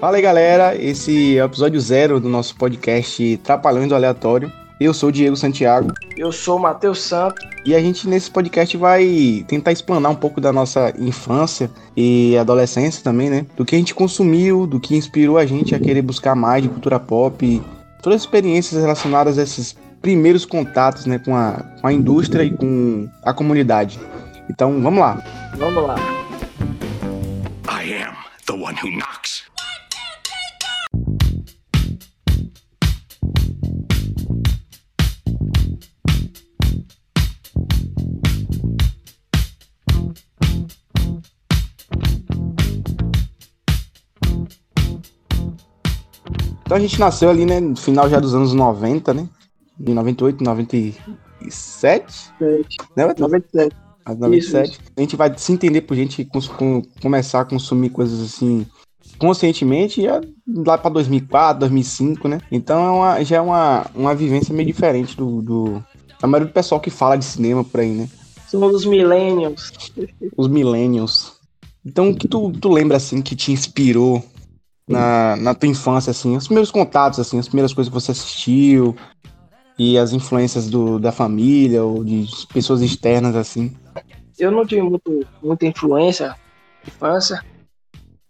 Fala aí, galera. Esse é o episódio zero do nosso podcast Trapalhões do Aleatório. Eu sou o Diego Santiago. Eu sou o Matheus Santos. E a gente nesse podcast vai tentar explanar um pouco da nossa infância e adolescência também, né? Do que a gente consumiu, do que inspirou a gente a querer buscar mais de cultura pop, todas as experiências relacionadas a esses primeiros contatos, né, com a, com a indústria e com a comunidade. Então, vamos lá. Vamos lá. I am the one who knocks. Então a gente nasceu ali, né, no final já dos anos 90, né? Em 98, 97? Né, Matheus? 97. Ah, 97. Isso, A gente vai se entender por gente com- começar a consumir coisas assim conscientemente já lá pra 2004, 2005, né? Então é uma, já é uma, uma vivência meio diferente do, do da maioria do pessoal que fala de cinema por aí, né? Somos os millennials. Os millennials. Então o que tu, tu lembra assim que te inspirou na, na tua infância assim, os primeiros contatos assim, as primeiras coisas que você assistiu e as influências do, da família ou de pessoas externas assim. Eu não tive muito, muita influência na infância.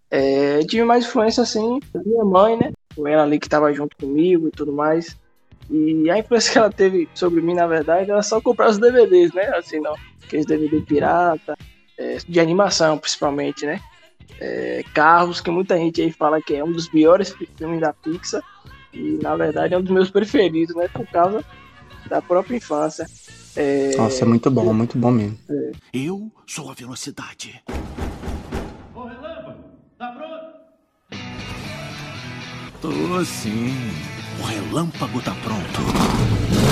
É, tive mais influência, assim, da minha mãe, né? Foi ela ali que tava junto comigo e tudo mais. E a influência que ela teve sobre mim, na verdade, era só comprar os DVDs, né? Assim, não. Aqueles DVD pirata, é, de animação, principalmente, né? É, Carros, que muita gente aí fala que é um dos piores filmes da Pixar. E, na verdade, é um dos meus preferidos, né? Por causa da própria infância. É, Nossa, é muito bom, muito bom mesmo. Eu sou a velocidade. Ô Relâmpago, tá pronto? Tô sim. O relâmpago tá pronto.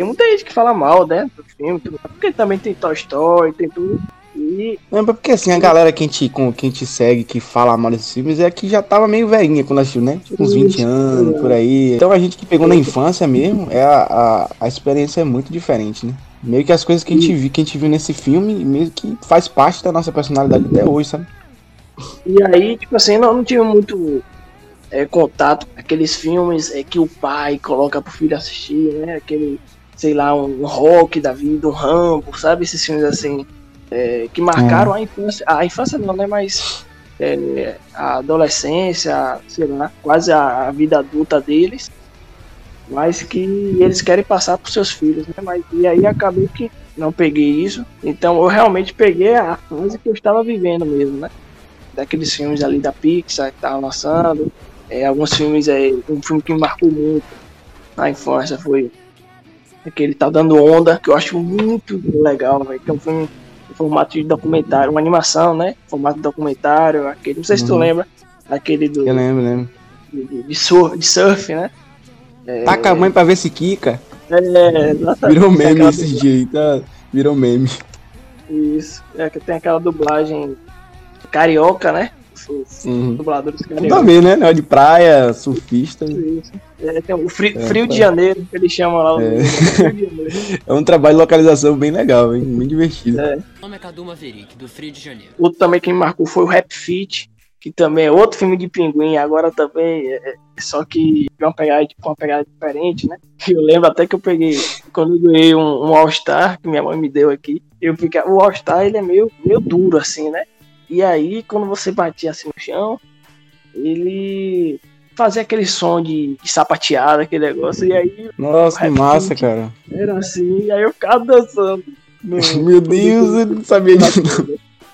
Tem muita gente que fala mal, né? Do filme, porque também tem Toy Story, tem tudo. E Não, porque assim, a galera que a gente, com, a gente segue, que fala mal desses filmes, é que já tava meio velhinha quando assistiu, né? Tipo, uns 20 Isso. anos, por aí. Então a gente que pegou na infância mesmo, é a, a, a experiência é muito diferente, né? Meio que as coisas que a gente viu, que a gente viu nesse filme, meio que faz parte da nossa personalidade até hoje, sabe? E aí, tipo assim, não, não tive muito é, contato com aqueles filmes é, que o pai coloca pro filho assistir, né? Aquele, sei lá, um rock da vida, um Rambo, sabe? Esses filmes assim, é, que marcaram a infância. A infância não, né? Mas é, a adolescência, sei lá, quase a, a vida adulta deles. Mas que eles querem passar pros seus filhos, né? Mas, e aí acabei que não peguei isso. Então eu realmente peguei a fase que eu estava vivendo mesmo, né? daqueles filmes ali da Pixar que tava lançando. É, alguns filmes, é, um filme que me marcou muito na infância foi aquele Tá Dando Onda, que eu acho muito legal, velho. Que é um filme em formato de documentário, uma animação, né? Formato de documentário, aquele, não sei se tu Uhum. lembra, aquele do, Eu lembro, lembro. de, de surf, de surf, né? Taca a mãe pra ver se quica. É, exatamente. Virou meme dias aí, tá? Virou meme. Isso, é que tem aquela dublagem carioca, né? Os Uhum. dubladores Tudo a cariocas. ver, né? De praia, surfista. Isso. É, tem o frio, É, frio de tá. janeiro, que eles chamam lá. o- É. Frio de janeiro. É um trabalho de localização bem legal, hein? Bem divertido. É. Meu nome é Cadu Maverick, do Frio de Janeiro. Outro também que me marcou foi o Rap Fit, que também é outro filme de pinguim, agora também é, é- só que de uma pegada, com uma pegada diferente, né? Eu lembro até que eu peguei, quando eu ganhei um, um All-Star, que minha mãe me deu aqui, eu fiquei, o All-Star ele é meio, meio duro assim, né? E aí, quando você batia assim no chão, ele fazia aquele som de, de sapateada, aquele negócio, e aí Nossa, que massa, cara. era assim, e aí eu ficava dançando. no- Meu Deus, eu não sabia disso.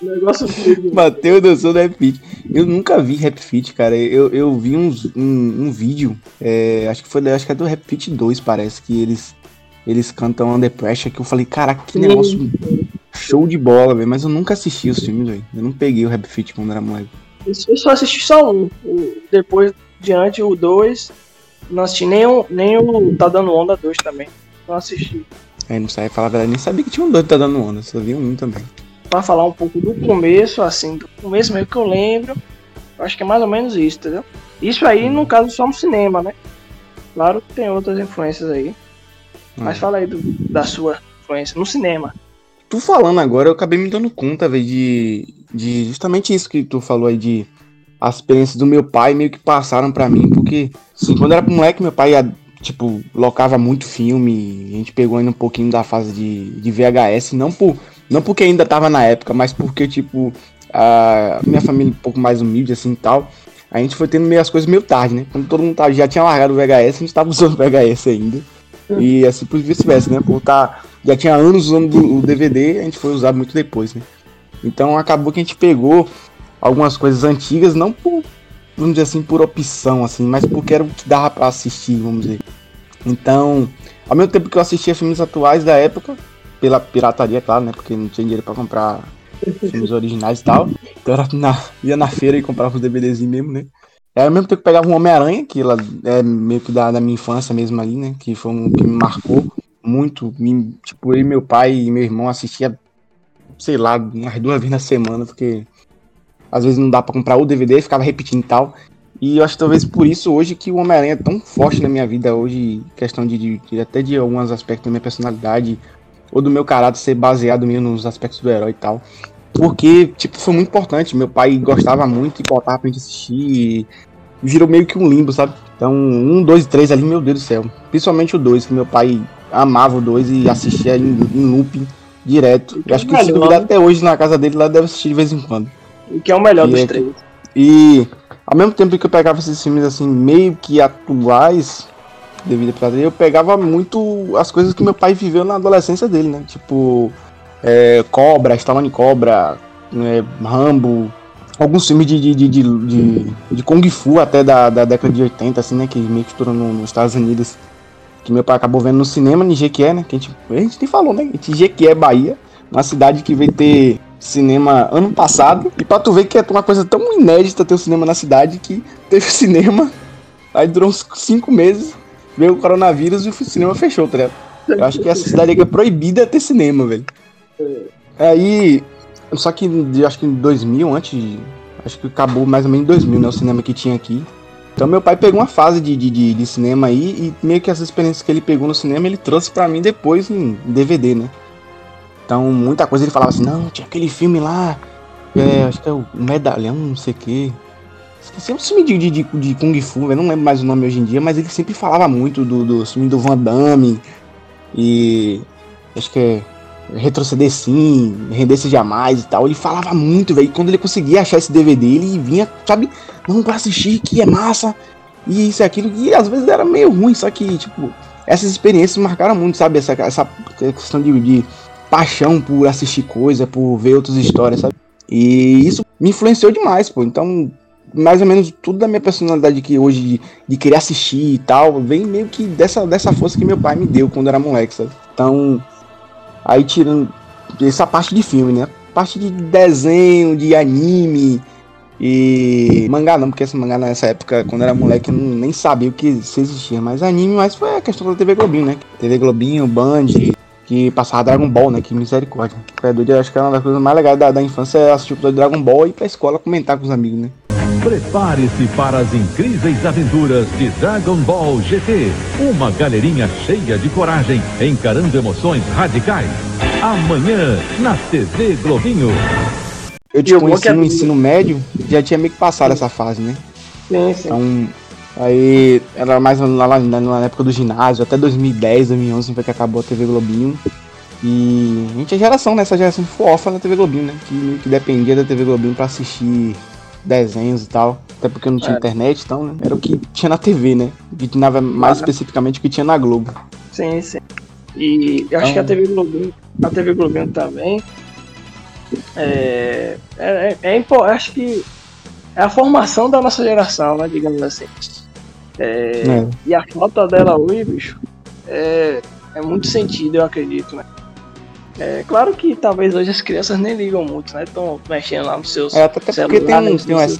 negócio. Bateu dançando Rap Fit. Eu nunca vi Rap Fit, cara. Eu, eu vi uns, um, um vídeo, é, acho que foi acho que é do Rap Fit 2, parece, que eles, eles cantam Under Pressure, que eu falei, caraca, que negócio show de bola, velho. Mas eu nunca assisti os filmes, velho. Eu não peguei o Rap Fit quando era moleque. Eu só assisti só um. Depois, diante, o dois. Não assisti nem o, nem o Tá Dando Onda 2 também. Não assisti. Aí não sai falar a verdade, nem sabia que tinha um que tá dando onda, só vi um também. Pra falar um pouco do começo, assim, do começo mesmo que eu lembro. Acho que é mais ou menos isso, entendeu? Isso aí, no caso, só no cinema, né? Claro que tem outras influências aí. Mas Ah. fala aí do- da sua influência no cinema. tu falando agora, eu acabei me dando conta, velho, de, de justamente isso que tu falou aí, de as experiências do meu pai meio que passaram pra mim, porque, assim, quando eu era moleque, meu pai, ia, tipo, locava muito filme, a gente pegou ainda um pouquinho da fase de, de VHS, não, por, não porque ainda tava na época, mas porque, tipo, a minha família um pouco mais humilde, assim, e tal, a gente foi tendo meio as coisas meio tarde, né? Quando todo mundo tava, já tinha largado o VHS, a gente tava usando o VHS ainda. E assim por vice-versa, né? Por tá, já tinha anos usando o DVD, a gente foi usar muito depois, né? Então acabou que a gente pegou algumas coisas antigas, não por, vamos dizer assim, por opção, assim, mas porque era o que dava pra assistir, vamos dizer. Então, ao mesmo tempo que eu assistia filmes atuais da época, pela pirataria, claro, né? Porque não tinha dinheiro pra comprar filmes originais e tal. Então era na, ia na feira e comprava os DVDs mesmo, né? Era mesmo tempo que pegava um Homem-Aranha, que ela é meio que da, da minha infância mesmo ali, né? Que foi um que me marcou muito. Me, tipo, eu e meu pai e meu irmão assistia, sei lá, umas duas vezes na semana, porque às vezes não dá pra comprar o DVD, ficava repetindo e tal. E eu acho talvez por isso hoje que o Homem-Aranha é tão forte na minha vida hoje, questão de, de, de, até de alguns aspectos da minha personalidade, ou do meu caráter ser baseado mesmo nos aspectos do herói e tal. Porque, tipo, foi muito importante. Meu pai gostava muito e botava pra gente assistir. E virou meio que um limbo, sabe? Então, um, dois e três ali, meu Deus do céu. Principalmente o dois, que meu pai amava o dois e assistia em, em looping direto. Eu acho que se duvidar até hoje na casa dele, lá deve assistir de vez em quando. O que é o melhor E dos é- três. E ao mesmo tempo que eu pegava esses filmes assim, meio que atuais, devido à pirataria, eu pegava muito as coisas que meu pai viveu na adolescência dele, né? Tipo, é, Cobra, Stallone Cobra, né, Rambo, alguns filmes de, de, de, de, de- de Kung Fu até da, da década de 80, assim, né? Que meio que estourou no- nos Estados Unidos. Que meu pai acabou vendo no cinema, em Jequié, né? Que a gente, a gente nem falou, né? Em Jequié, Bahia. Uma cidade que veio ter cinema ano passado. E pra tu ver que é uma coisa tão inédita ter o cinema na cidade que teve cinema. Aí durou uns cinco meses. Veio o coronavírus e o cinema fechou, tá ligado? Eu acho que essa cidade é proibida ter cinema, velho. Aí. Só que acho que em 2000, antes. Acho que acabou mais ou menos em 2000, né? O cinema que tinha aqui. Então meu pai pegou uma fase de, de, de, cinema aí e meio que as experiências que ele pegou no cinema ele trouxe pra mim depois em DVD, né? Então muita coisa ele falava assim, não, tinha aquele filme lá, é, acho que é o Medalhão, não sei o. Esqueci um filme de, de, de, de Kung Fu, eu não lembro mais o nome hoje em dia, mas ele sempre falava muito do, do filme do Van Damme e acho que é retroceder sim, render-se jamais e tal. Ele falava muito, velho. Quando ele conseguia achar esse DVD, ele vinha, sabe, não pra assistir, que é massa, e isso e aquilo. E às vezes era meio ruim, só que, tipo, essas experiências marcaram muito, sabe? Essa, essa questão de, de paixão por assistir coisa, por ver outras histórias, sabe? E isso me influenciou demais, pô. Então, mais ou menos tudo da minha personalidade que hoje de, de querer assistir e tal, vem meio que dessa, dessa força que meu pai me deu quando era moleque, sabe? Então, aí tirando essa parte de filme, né? Parte de desenho, de anime e mangá não, porque esse mangá nessa época, quando era moleque, eu não, nem sabia o que se existia, mas anime, mas foi a questão da TV Globinho, né? TV Globinho, Band, que passava Dragon Ball, né? Que misericórdia. É doido, acho que era uma das coisas mais legais da, da infância é assistir o Dragon Ball e ir pra escola comentar com os amigos, né? Prepare-se para as incríveis aventuras de Dragon Ball GT. Uma galerinha cheia de coragem, encarando emoções radicais. Amanhã, na TV Globinho. Eu te conheci no ensino médio, já tinha meio que passado essa fase, né? Sim, sim. Então, aí era mais lá, na na época do ginásio, até 2010, 2011 foi que acabou a TV Globinho. E a gente é geração, né? Essa geração foi órfã da TV Globinho, né? Que que dependia da TV Globinho pra assistir desenhos e tal. Até porque não tinha É. internet, então né? era o que tinha na TV, né? Que tinha mais Ah. especificamente o que tinha na Globo. Sim, sim. E acho que a Então- TV Globinho, a TV Globinho também é, é, é, impo- acho que é a formação da nossa geração, né, digamos assim. É, É. E a falta dela hoje, bicho, é, é muito sentido, eu acredito, né. É claro que talvez hoje as crianças nem ligam muito, né? Estão mexendo lá nos seus É, até porque tem, um, tem umas.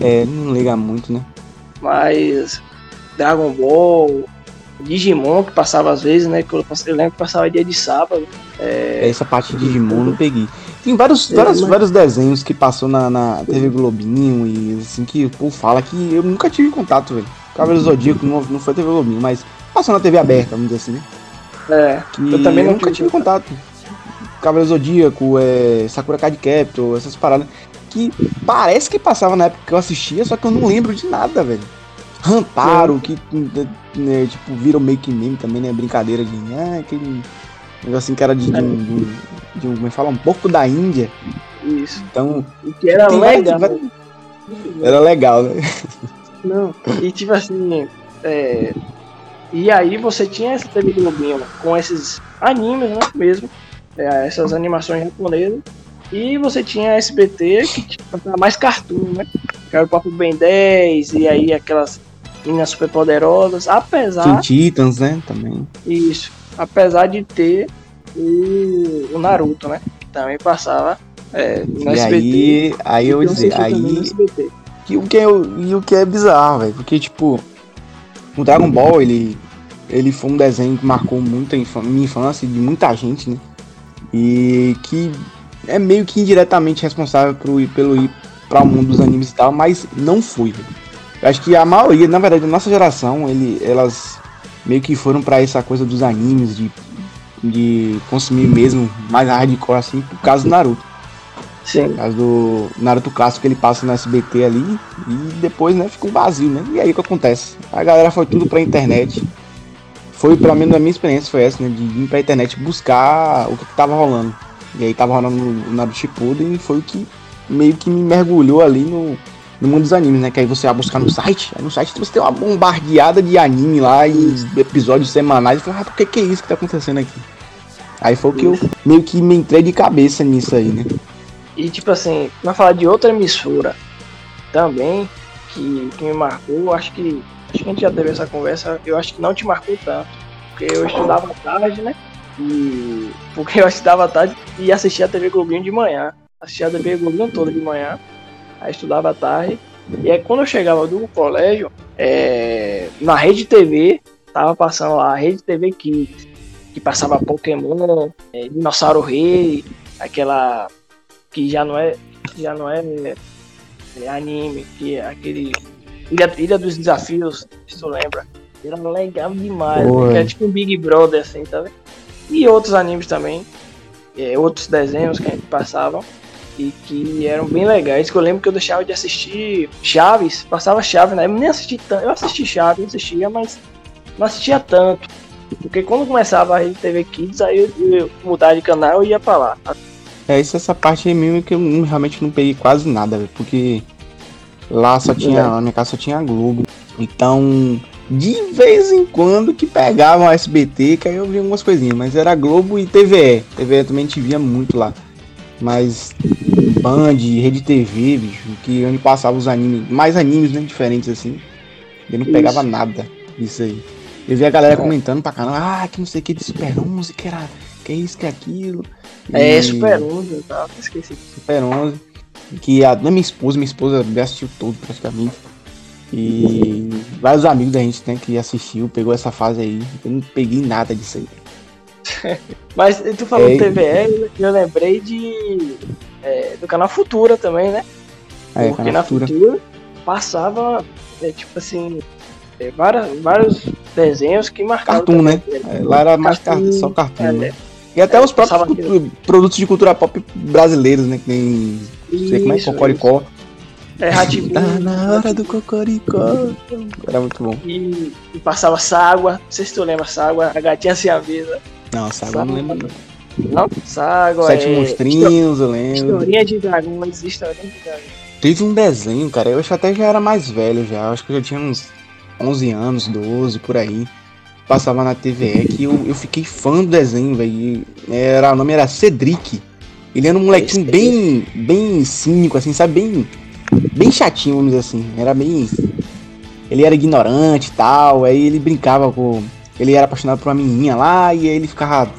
É, não liga muito, né? mas Dragon Ball, Digimon que passava às vezes, né? Que eu, eu lembro que passava dia de sábado. É, Essa parte de Digimon eu não peguei. Tem vários, vários, mas- vários desenhos que passou na, na TV Globinho e assim que o povo fala que eu nunca tive contato, velho. Cavaleiro Zodíaco não, não foi TV Globinho, mas passou na TV aberta, vamos dizer assim, né? É, Que Eu também não nunca tive tive contato. Cavaleiro Zodíaco, é, Sakura Card Captor, essas paradas. Que parece que passava na época que eu assistia, só que eu não lembro de nada, velho. Rantaro, que né, tipo, virou meio que meme também, né? Brincadeira de. Ah, aquele negocinho que era de, de, um, de, um. Como é fala? Um pouco da Índia. Isso. Então. E que era legal. várias- Era legal, né? Não. E tipo assim. é, E aí você tinha essa TV Globinho com esses animes, né? Mesmo. É, essas animações japonesas. E você tinha a SBT que tinha mais cartoon, né? Que era o Papo Ben 10, e aí aquelas meninas super poderosas. Apesar. Teen Titans, né? Também. Isso. Apesar de ter o, o Naruto, né? Que também passava é, no e SBT. aí, aí eu Então, dizer, aí que o que é, e o que é bizarro, velho, porque tipo, o Dragon Ball, ele ele foi um desenho que marcou muito a minha infância de muita gente, né? E que é meio que indiretamente responsável pro, pelo ir para o mundo dos animes e tal, mas não foi, velho. Eu acho que a maioria, na verdade, da nossa geração, ele, elas meio que foram pra essa coisa dos animes, de, de consumir mesmo mais hardcore, assim, por causa do Naruto. Sim. Por causa do Naruto clássico que ele passa no SBT ali e depois, né, fica um vazio, né? E aí o que acontece? A galera foi tudo pra internet. Foi, pelo menos a minha experiência foi essa, né? De ir pra internet buscar o que, que tava rolando. E aí tava rolando Naruto Shippuden e foi o que meio que me mergulhou ali no, no mundo dos animes, né? Que aí você vai buscar no site, aí no site você tem uma bombardeada de anime lá e episódios semanais. E fala, ah, por que que é isso que tá acontecendo aqui? Aí foi o que eu meio que me entrei de cabeça nisso aí, né? E tipo assim, vai falar de outra emissora também que, que me marcou, acho que acho que a gente já teve essa conversa, eu acho que não te marcou tanto, porque eu estudava tarde, né? E porque eu estudava tarde e assistia a TV Globinho de manhã, assistia a TV Globinho toda de manhã, aí estudava tarde. E aí quando eu chegava do colégio, é, na Rede TV, tava passando lá a Rede TV Kids, que passava Pokémon, é, Dinossauro Rei, aquela que já não é já não é, é, anime, que é aquele Ilha, Ilha dos Desafios, se tu lembra. Era legal demais, né? era tipo um Big Brother assim, tá vendo? E outros animes também, é, outros desenhos que a gente passavam e que eram bem legais. Que eu lembro que eu deixava de assistir Chaves, passava Chaves, né? Eu nem assisti tanto, eu assisti Chaves, assistia, mas não assistia tanto. Porque quando começava a Rede TV Kids, aí eu, eu mudava de canal e ia pra lá. É, isso essa parte aí mesmo que eu realmente não peguei quase nada, velho, porque lá só tinha, na minha casa só tinha Globo. Então, de vez em quando que pegavam a SBT, que aí eu via algumas coisinhas, mas era Globo e TVE. TVE também gente via muito lá. Mas Band, Rede TV, bicho, que onde passava os animes, mais animes, né, diferentes assim. Eu não pegava Isso. nada disso aí. Eu via a galera É. comentando pra caramba, ah, que não sei o que de Super 11, que era, que é isso, que é aquilo. É, E- Super 11, tá? Esqueci. Super 11, que a da minha esposa, minha esposa assistiu todo praticamente. E vários amigos da gente né, que assistiu, pegou essa fase aí. Eu não peguei nada disso aí. Mas tu falou É. TVE, eu lembrei de. é, do canal Futura também, né? Aí, Porque na Futura. Futura passava, é, tipo assim, é, várias, vários desenhos que marcavam. Cartoon, né? também. É, Lá era mais car- Cartoon, só cartoon, é, né? E até é, os próprios passava cultu- produtos de cultura pop brasileiros, né? Que nem. Não sei como é, Isso, Cocoricó. É, Ratibu, Tá na hora do Cocoricó. Era muito bom. e, e passava Ságua, não sei se tu lembra Ságua, a gatinha se avisa. Não, sabe? Eu não lembro. não. Não? Ságua, Sete é, monstrinhos, eu lembro. Historinha de dragões, historinha de dragões. Teve um desenho, cara, eu acho que até já era mais velho já, eu acho que eu já tinha uns 11 anos, 12, por aí. Passava na TVE que eu, eu fiquei fã do desenho, velho. Era, o nome era Cedric. Ele era um molequinho bem, bem cínico, assim, sabe? Bem, bem chatinho, vamos dizer assim. Era bem... Ele era ignorante e tal, aí ele brincava com... Ele era apaixonado por uma menininha lá, e aí ele ficava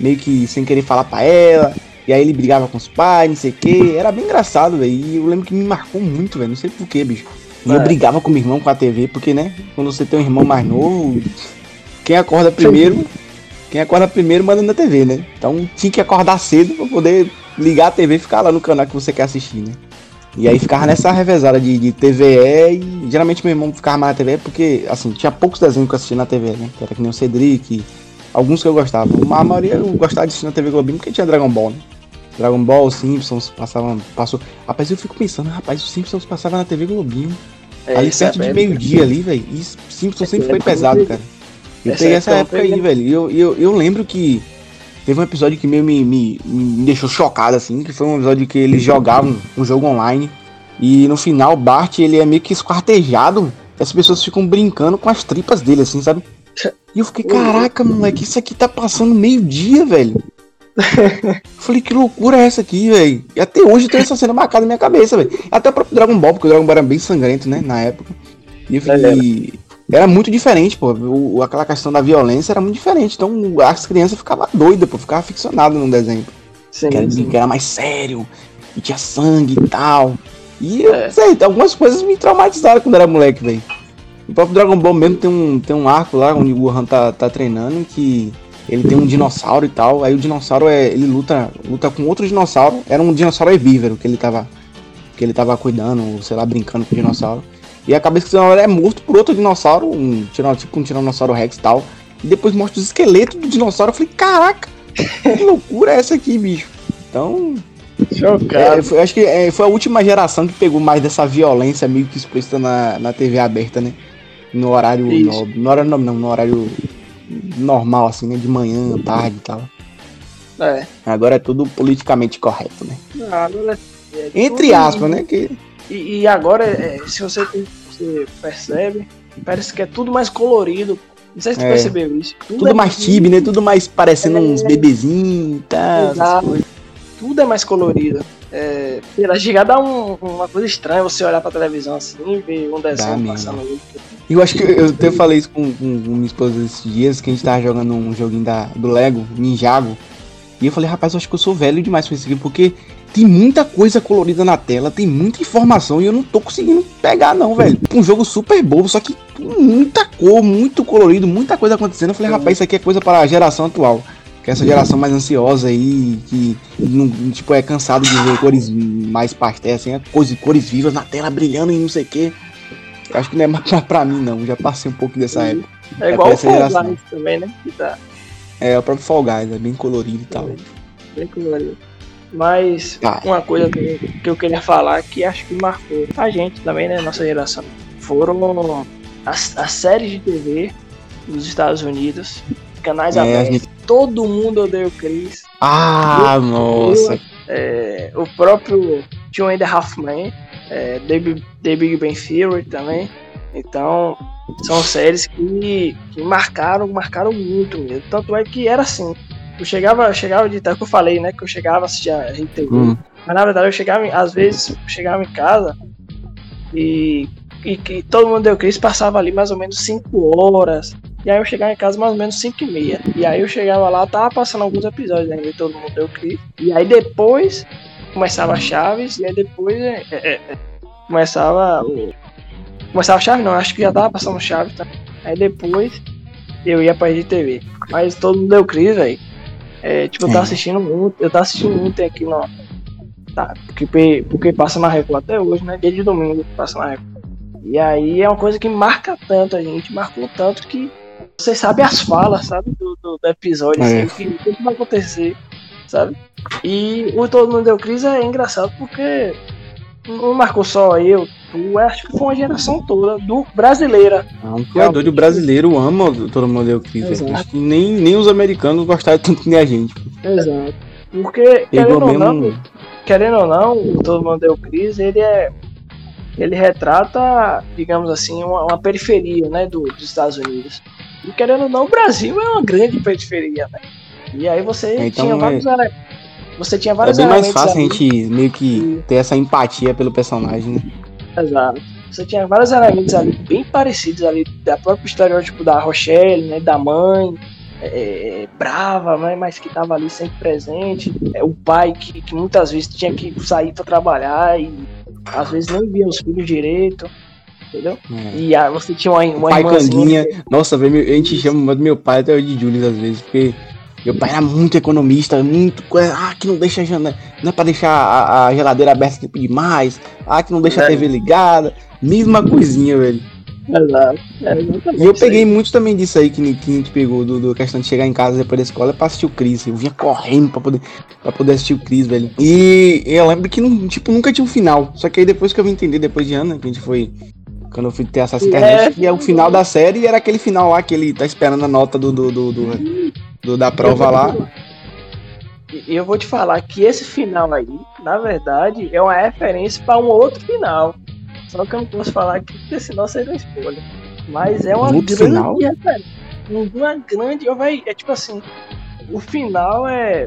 meio que sem querer falar pra ela. E aí ele brigava com os pais, não sei o que. Era bem engraçado, velho. E eu lembro que me marcou muito, velho. Não sei porquê, bicho. E eu É. brigava com meu irmão com a TV, porque, né? Quando você tem um irmão mais novo, quem acorda primeiro. Quem acorda primeiro manda na TV, né? Então tinha que acordar cedo pra poder ligar a TV e ficar lá no canal que você quer assistir, né? E aí ficava nessa revezada de, de TVE e geralmente meu irmão ficava mais na TV porque, assim, tinha poucos desenhos que eu assistia na TV, né? Que era que nem o Cedric, Alguns que eu gostava. A maioria eu gostava de assistir na TV Globinho porque tinha Dragon Ball, né? Dragon Ball, Simpsons, passavam. Passou. Rapaz, eu fico pensando, rapaz, os Simpsons passavam na TV Globinho. É, ali perto de época- meio-dia ali, velho. E Simpsons sempre foi pesado, cara. Eu Essa peguei essa época aí, velho. E eu, eu, eu lembro que teve um episódio que meio me, me, me deixou chocado, assim, que foi um episódio que eles jogavam um jogo online. E no final, Bart, ele é meio que esquartejado. e As pessoas ficam brincando com as tripas dele, assim, sabe? E eu fiquei, caraca, moleque, isso aqui tá passando meio-dia, velho. Eu Falei, que loucura é essa aqui, velho? E até hoje tem essa cena marcada na minha cabeça, velho. Até o próprio Dragon Ball, porque o Dragon Ball era bem sangrento, né, na época. E eu fiquei... Era muito diferente, pô. O- aquela questão da violência era muito diferente. Então as crianças ficavam doidas, pô. Ficavam ficcionadas no desenho. Sim, Que era, sim. que era mais sério. E tinha sangue e tal. E eu É. sei, algumas coisas me traumatizaram quando era moleque, velho. O próprio Dragon Ball mesmo tem um, tem um arco lá onde o Gohan tá, tá treinando que ele tem um dinossauro e tal. Aí o dinossauro é. ele luta, luta com outro dinossauro. Era um dinossauro herbívoro que ele tava. Que ele tava cuidando, sei lá, brincando com o dinossauro. E a cabeça do dinossauro é morto por outro dinossauro, um, tipo um tiranossauro rex e tal. E depois mostra os esqueletos do dinossauro. Eu falei, caraca, que loucura é essa aqui, bicho? Então, é, Chocado. foi- acho que é, foi a última geração que pegou mais dessa violência meio que explícita na, na TV aberta, né? No horário. No, no horário não, não, no horário normal, assim, né? De manhã, tarde e tal. É. Agora é tudo politicamente correto, né? Agora é Entre aspas, né? Que, E, e agora, é, se você, você percebe, parece que é tudo mais colorido. Não sei se tu É. percebeu isso. tudo é mais tibi, né? Tudo mais parecendo É. uns bebezinhos e tal. Exato. coisas. tudo é mais colorido. É, sei lá, chega a um- uma coisa estranha você olhar pra televisão assim e ver um desenho passando ali. E eu acho que eu até falei isso com, com, com minha esposa esses dias, que a gente tava jogando um joguinho da, do Lego, Ninjago. E eu falei, rapaz, eu acho que eu sou velho demais pra isso aqui, porque tem muita coisa colorida na tela, tem muita informação e eu não tô conseguindo pegar, não, velho. Um jogo super bobo, só que com muita cor, muito colorido, muita coisa acontecendo. Eu falei, rapaz, isso aqui é coisa para a geração atual. Que é essa geração mais ansiosa aí, que não, tipo, é cansado de ver cores mais pastéis, assim, é cores, cores vivas na tela brilhando e não sei o quê. Eu acho que não é mais pra, mim, não. Já passei um pouco dessa época. É É igual o Fall. Guys também, né? Que tá É, o próprio Fall Guys, é bem colorido e tal. bem colorido. Mas Tá. uma coisa que, que eu queria falar que acho que marcou a gente também, né? Nossa geração. Foram as, as séries de TV dos Estados Unidos, canais É, abertos. gente- Todo mundo odeia o Chris. Ah, nossa. É, o próprio Two and a Half Men, é, The, The Big Bang Theory também. Então, são séries que, que marcaram, marcaram muito mesmo. Tanto é que era assim. Eu chegava, eu chegava de é o que eu falei, né? Que eu chegava a assistir a RTV. Hum. Mas na verdade eu chegava, às vezes, eu chegava em casa e, e que todo mundo deu Chris passava ali mais ou menos 5 horas. E aí eu chegava em casa mais ou menos 5 e meia. E aí eu chegava lá, tava passando alguns episódios ainda de todo mundo deu Chris. E aí depois começava Chaves, e aí depois é, é, é, começava o. Começava Chaves não, acho que já tava passando Chaves tá? Aí depois eu ia pra TV. Mas todo mundo deu Chris, velho. É, tipo, eu tava assistindo muito, eu tava assistindo muito aqui no, Tá, porque, porque passa na Record até hoje, né? Dia de domingo passa na Record. E aí é uma coisa que marca tanto a gente, marcou tanto que você sabe as falas, sabe? Do, do, do episódio, É. assim, o que, o que vai acontecer, sabe? E o Todo Mundo Deu Crise é engraçado porque não marcou só eu, tu, acho que foi uma geração toda do brasileira. Não, tu é doido, o brasileiro ama o todo mundo Chris. Exato. Acho que nem, nem os americanos gostaram tanto que nem a gente. Exato. Porque, querendo ou não, mesmo. querendo ou não, o Todo Mundo Deu Crise, ele é. Ele retrata, digamos assim, uma, uma periferia, né, do, dos Estados Unidos. E querendo ou não, o Brasil é uma grande periferia, né? E aí você É, então tinha é- vários ele- Você tinha É vários bem mais fácil a ali. gente meio que ter essa empatia pelo personagem, né? Exato. Você tinha vários elementos ali bem parecidos ali, da própria estereótipo da Rochelle, né, da mãe, é, brava, né, mas que estava ali sempre presente. É, o pai que, que muitas vezes tinha que sair para trabalhar e às vezes nem via os filhos direito, entendeu? É. E aí você tinha uma, uma pai irmãzinha Canguinha. Nossa, velho, a gente chama meu pai até hoje de Julius às vezes, porque meu pai era muito economista, muito coisa. Ah, que não deixa a janela. Não é pra deixar a, a geladeira aberta tempo demais. Ah, que não deixa a É. TV ligada. Mesma coisinha, velho. Exato. É, exatamente E eu peguei muito também disso aí que, que a gente pegou, do, do questão de chegar em casa depois da escola pra assistir o Chris. Eu vinha correndo pra poder, pra poder assistir o Chris, velho. E eu lembro que, não, tipo, nunca tinha um final. Só que aí depois que eu vim entender, depois de ano, que a gente foi. Quando eu fui ter acesso à internet, que é o final da série e era aquele final lá que ele tá esperando a nota do, do, do, do- do- da prova lá. E eu vou te falar que esse final aí, na verdade, é uma referência para um outro final. Só que eu não posso falar aqui, porque senão seria spoiler. Mas é uma Um outro grande final? Uma grande. ó, véi, É tipo assim. O final é.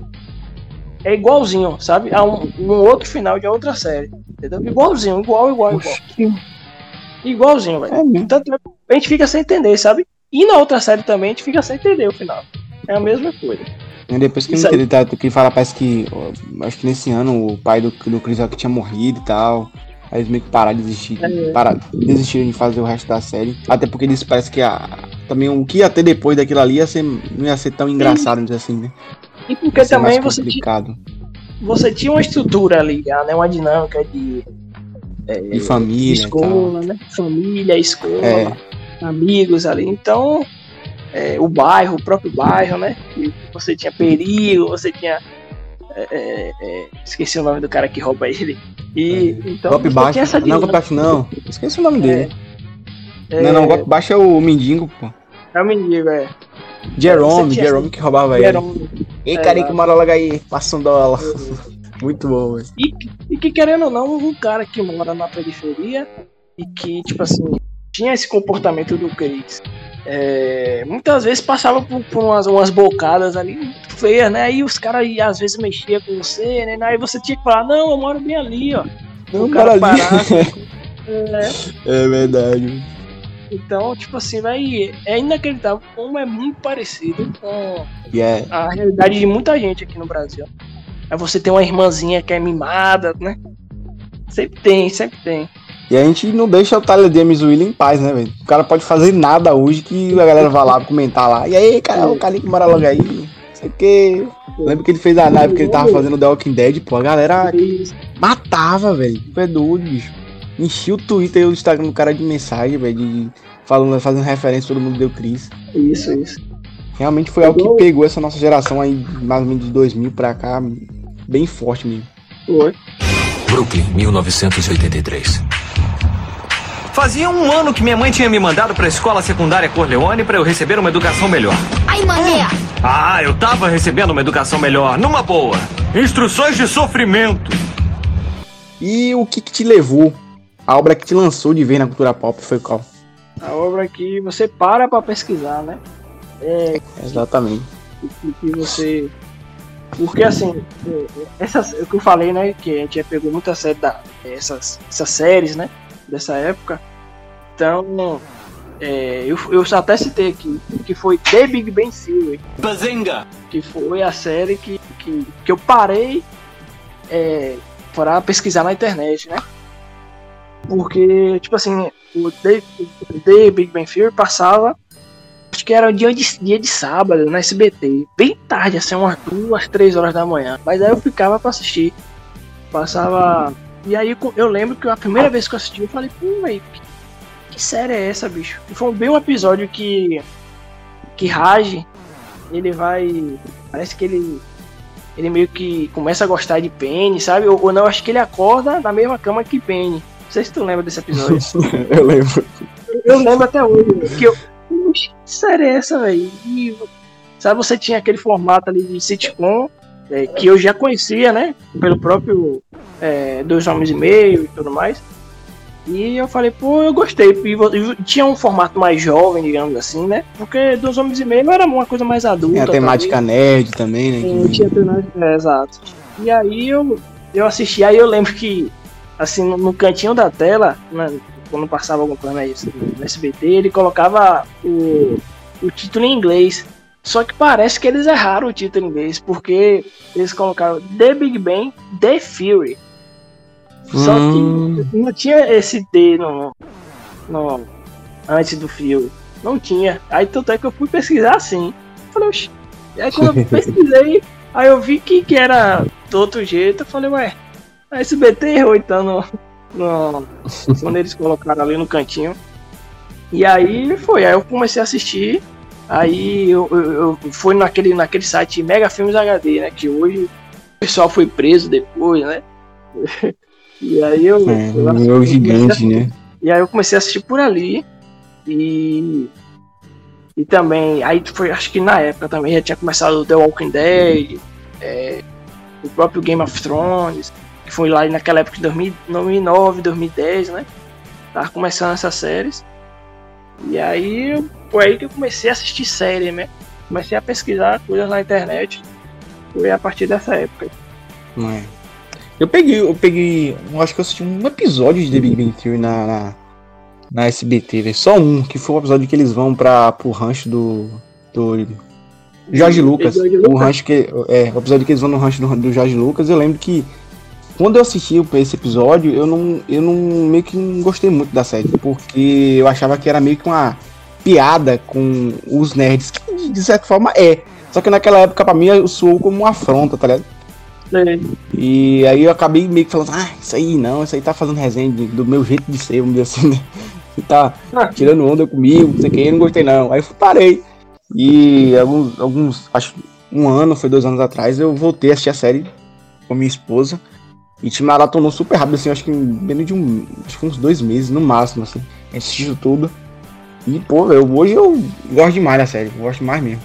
É igualzinho, sabe? A um, um outro final de outra série. Entendeu? Igualzinho, igual, igual, igual. Igualzinho, velho. É mesmo. Tanto é a gente fica sem entender, sabe? E na outra série também a gente fica sem entender o final. É a mesma coisa. E depois que entendi, tá, que fala, parece que. Acho que nesse ano o pai do, do Chris Rock tinha morrido e tal. Aí eles meio que pararam de desistir. É. Pararam, desistiram de fazer o resto da série. Até porque eles parece que a, também o que ia ter depois daquilo ali ia ser, não ia ser tão engraçado, dizer assim, né? E porque também você tinha, você tinha uma estrutura ali, né? Uma dinâmica de De família escola, né? Família, escola, É. amigos ali. Então, é, o bairro, o próprio bairro, né? E você tinha perigo, você tinha. é, é, é, esqueci o nome do cara que rouba ele. E então Golpe baixo. essa Não, dinâmica. golpe baixo não. Esqueci o nome dele. É, Não, não, golpe baixo é o mendigo, pô. é o mendigo, é. Jerome, tinha- Jerome que roubava ele. Era um- Ei, É, carinha que mora logo aí, passa um dólar. Muito bom, velho. E, e que querendo ou não, um cara que mora na periferia e que, tipo assim, tinha esse comportamento do Chris. É, muitas vezes passava por, por umas, umas bocadas ali muito feias, né? Aí os caras às vezes mexiam com você, né? Aí você tinha que falar, não, eu moro bem ali, ó. Não, o cara parasse. é, É verdade. então, tipo assim, vai, é inacreditável como é muito parecido com E é. a realidade de muita gente aqui no Brasil. Aí você tem uma irmãzinha que é mimada, né? Sempre tem, sempre tem. E a gente não deixa o Tyler James William em paz, né, velho? O cara pode fazer nada hoje que a galera vai lá comentar lá. E aí, cara, o carinha que mora logo aí. Não sei o quê. Lembra que ele fez a live que ele tava fazendo The Walking Dead, pô. A galera matava, velho. É doido, bicho. Enchia o Twitter e o Instagram do cara de mensagem, velho. De, falando, fazendo referência, todo mundo deu Cris. Isso, isso. Realmente foi algo que pegou essa nossa geração aí, mais ou menos de 2000 pra cá, bem forte mesmo. Foi. Brooklyn, 1983. Fazia um ano que minha mãe tinha me mandado pra escola secundária Corleone pra eu receber uma educação melhor. Ai, mané! Ah, eu tava recebendo uma educação melhor, numa boa. Instruções de sofrimento. E o que, que te levou? A obra que te lançou de vez na cultura pop foi qual? A obra que você para pra pesquisar, né? É Exatamente. que, que você. Porque assim, é, essas, o que eu falei, né? Que a gente já pegou muita série da, essas, essas séries, né? Dessa época. Então, é, eu, eu até citei aqui, que foi The Big Bang Theory. Bazinga! que foi a série que, que, que eu parei é, para pesquisar na internet, né? Porque, tipo assim, o The, The Big Bang Theory passava, acho que era dia de, dia de sábado no SBT, bem tarde, assim, umas duas, três horas da manhã. Mas aí eu ficava pra assistir. Passava. E aí eu lembro que a primeira vez que eu assisti, eu falei, pô, véi, que, que série é essa, bicho? E foi bem um episódio que. Que Raj, ele vai. Parece que ele. Ele meio que começa a gostar de Penny, sabe? Ou, ou não, acho que ele acorda na mesma cama que Penny. Não sei se tu lembra desse episódio. Eu lembro. eu lembro até hoje. Que eu. Que série é essa, velho? E, Sabe, você tinha aquele formato ali de sitcom é, que eu já conhecia, né? Pelo próprio é, Dois Homens e Meio e tudo mais. E eu falei, pô, eu gostei. E tinha um formato mais jovem, digamos assim, né? Porque Dois Homens e Meio era uma coisa mais adulta. Tem a temática nerd também, né? Sim, que- tinha personagem, é, exato. E aí eu, eu assisti, aí eu lembro que, assim, no, no cantinho da tela, né, quando passava alguma coisa S- no SBT, ele colocava o, o título em inglês. Só que parece que eles erraram o título em inglês, porque eles colocaram The Big Bang, The Fury. Só Hum. que não tinha esse D no, no, antes do filme. Não tinha. Aí tanto é que eu fui pesquisar assim. Falei, oxi. Aí quando eu pesquisei, aí eu vi que, que era do outro jeito. Eu falei, ué, a SBT errou então no, no- quando eles colocaram ali no cantinho. E aí foi, aí eu comecei a assistir. Aí eu, eu, eu fui naquele, naquele site Mega Filmes HD, né? Que hoje o pessoal foi preso depois, né? e aí eu. É, eu é o comecei gigante, né? E aí eu comecei a assistir por ali. E. E também, aí foi, acho que na época também já tinha começado o The Walking Dead, é, o próprio Game of Thrones, que foi lá naquela época de 2000 2009, 2010, né? Tava começando essas séries. E aí foi aí que eu comecei a assistir série, né? Comecei a pesquisar coisas na internet. Foi a partir dessa época. Não é. Eu peguei, eu peguei. Eu acho que eu assisti um episódio de The Big Bang Theory na, na, na SBT, velho. Só um, que foi o episódio que eles vão pra, pro rancho do. do Jorge Lucas. Jorge O rancho que. É, o episódio que eles vão no rancho do, do Jorge Lucas, eu lembro que. Quando eu assisti esse episódio, eu não, eu não meio que não gostei muito da série, porque eu achava que era meio que uma piada com os nerds, que de- de certa forma é. Só que naquela época, pra mim, soou como uma afronta, tá ligado? É, E aí eu acabei meio que falando, ah, isso aí não, isso aí tá fazendo resenha de- do meu jeito de ser, vamos dizer assim, né? E tá Ah. tirando onda comigo, não sei o que, eu não gostei não. Aí eu parei. E alguns, alguns, acho um ano, foi dois anos atrás, eu voltei a assistir a série com minha esposa. E te maratonou super rápido, assim, acho que em menos de um. Acho que uns dois meses no máximo, assim. Assistiu tudo. E, pô, eu, hoje eu gosto demais da série, gosto demais mesmo.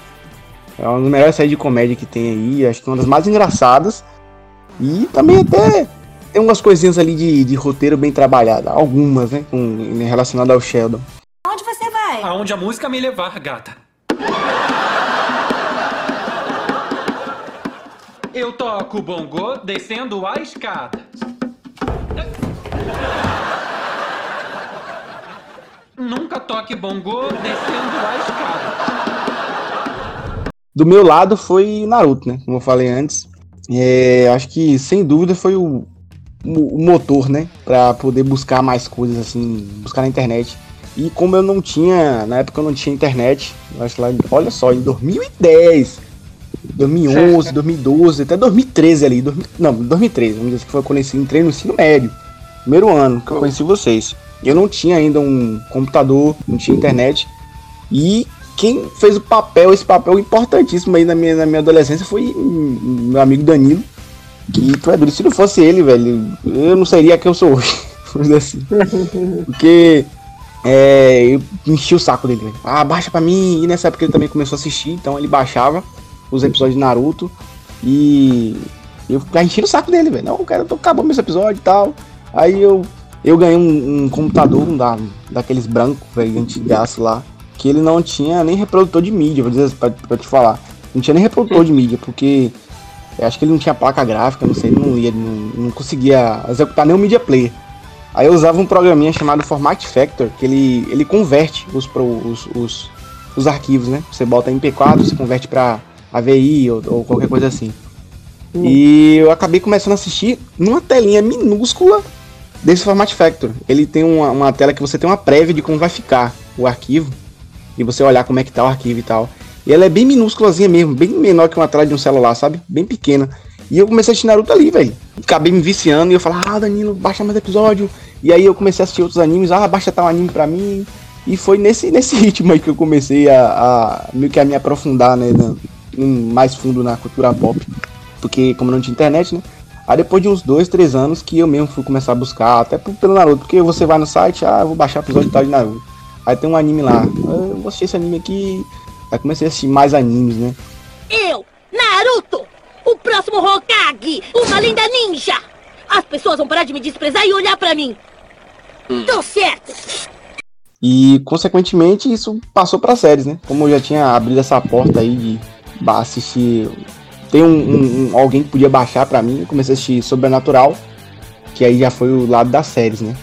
É uma das melhores séries de comédia que tem aí, acho que é uma das mais engraçadas. E também até tem umas coisinhas ali de, de roteiro bem trabalhada. Algumas, né? Com, relacionadas ao Sheldon. Onde você vai? Aonde a música me levar, gata. Eu toco bongô descendo a escada. Nunca toque bongô descendo a escada. Do meu lado foi Naruto, né? Como eu falei antes. É, acho que sem dúvida foi o, o, motor, né? Pra poder buscar mais coisas assim, buscar na internet. E como eu não tinha, na época eu não tinha internet, acho lá, olha só, em 2010, 2011, 2012, até 2013 ali, 2000, não, 2013, vamos dizer que foi quando eu entrei no ensino médio, primeiro ano que eu conheci vocês. Eu não tinha ainda um computador, não tinha internet, e quem fez o papel, esse papel importantíssimo aí na minha, na minha adolescência foi hum, meu amigo Danilo. Que tu é doido, se não fosse ele, velho, eu não seria quem eu sou hoje. Assim. Porque é, eu enchi o saco dele, velho. Ah, baixa pra mim. E nessa época ele também começou a assistir, então ele baixava os episódios de Naruto. E eu enchendo o saco dele, velho. Não, cara, tô acabando meu episódio e tal. Aí eu, eu ganhei um, um computador um da, daqueles brancos, velho, antigaço lá que ele não tinha nem reprodutor de mídia, vou dizer pra, pra te falar. Não tinha nem reprodutor de mídia, porque eu acho que ele não tinha placa gráfica, não sei, não, ia, não, não conseguia executar nem o media player. Aí eu usava um programinha chamado Format Factor, que ele, ele converte os, os, os, os arquivos, né? Você bota MP4, você converte pra AVI ou, ou qualquer coisa assim. E eu acabei começando a assistir numa telinha minúscula desse Format Factor. Ele tem uma, uma tela que você tem uma prévia de como vai ficar o arquivo e você olhar como é que tá o arquivo e tal. E ela é bem minúsculazinha mesmo, bem menor que uma tela de um celular, sabe? Bem pequena. E eu comecei a assistir Naruto ali, velho. Acabei me viciando e eu falava, ah, Danilo, baixa mais episódio. E aí eu comecei a assistir outros animes, ah, baixa tal anime pra mim. E foi nesse, nesse ritmo aí que eu comecei a, a meio que a me aprofundar, né, na- mais fundo na cultura pop. Porque como não tinha internet, né? Aí depois de uns dois, três anos que eu mesmo fui começar a buscar, até pelo Naruto, porque você vai no site, ah, vou baixar episódio tal de Naruto. Aí tem um anime lá, eu vou assistir esse anime aqui. Aí comecei a assistir mais animes, né? Eu, Naruto, o próximo Hokage, uma linda ninja. As pessoas vão parar de me desprezar e olhar pra mim. Tô certo. E consequentemente isso passou para séries, né? Como eu já tinha abrido essa porta aí de assistir. Tem um, um- um- alguém que podia baixar pra mim, eu comecei a assistir Sobrenatural, que aí já foi o lado das séries, né?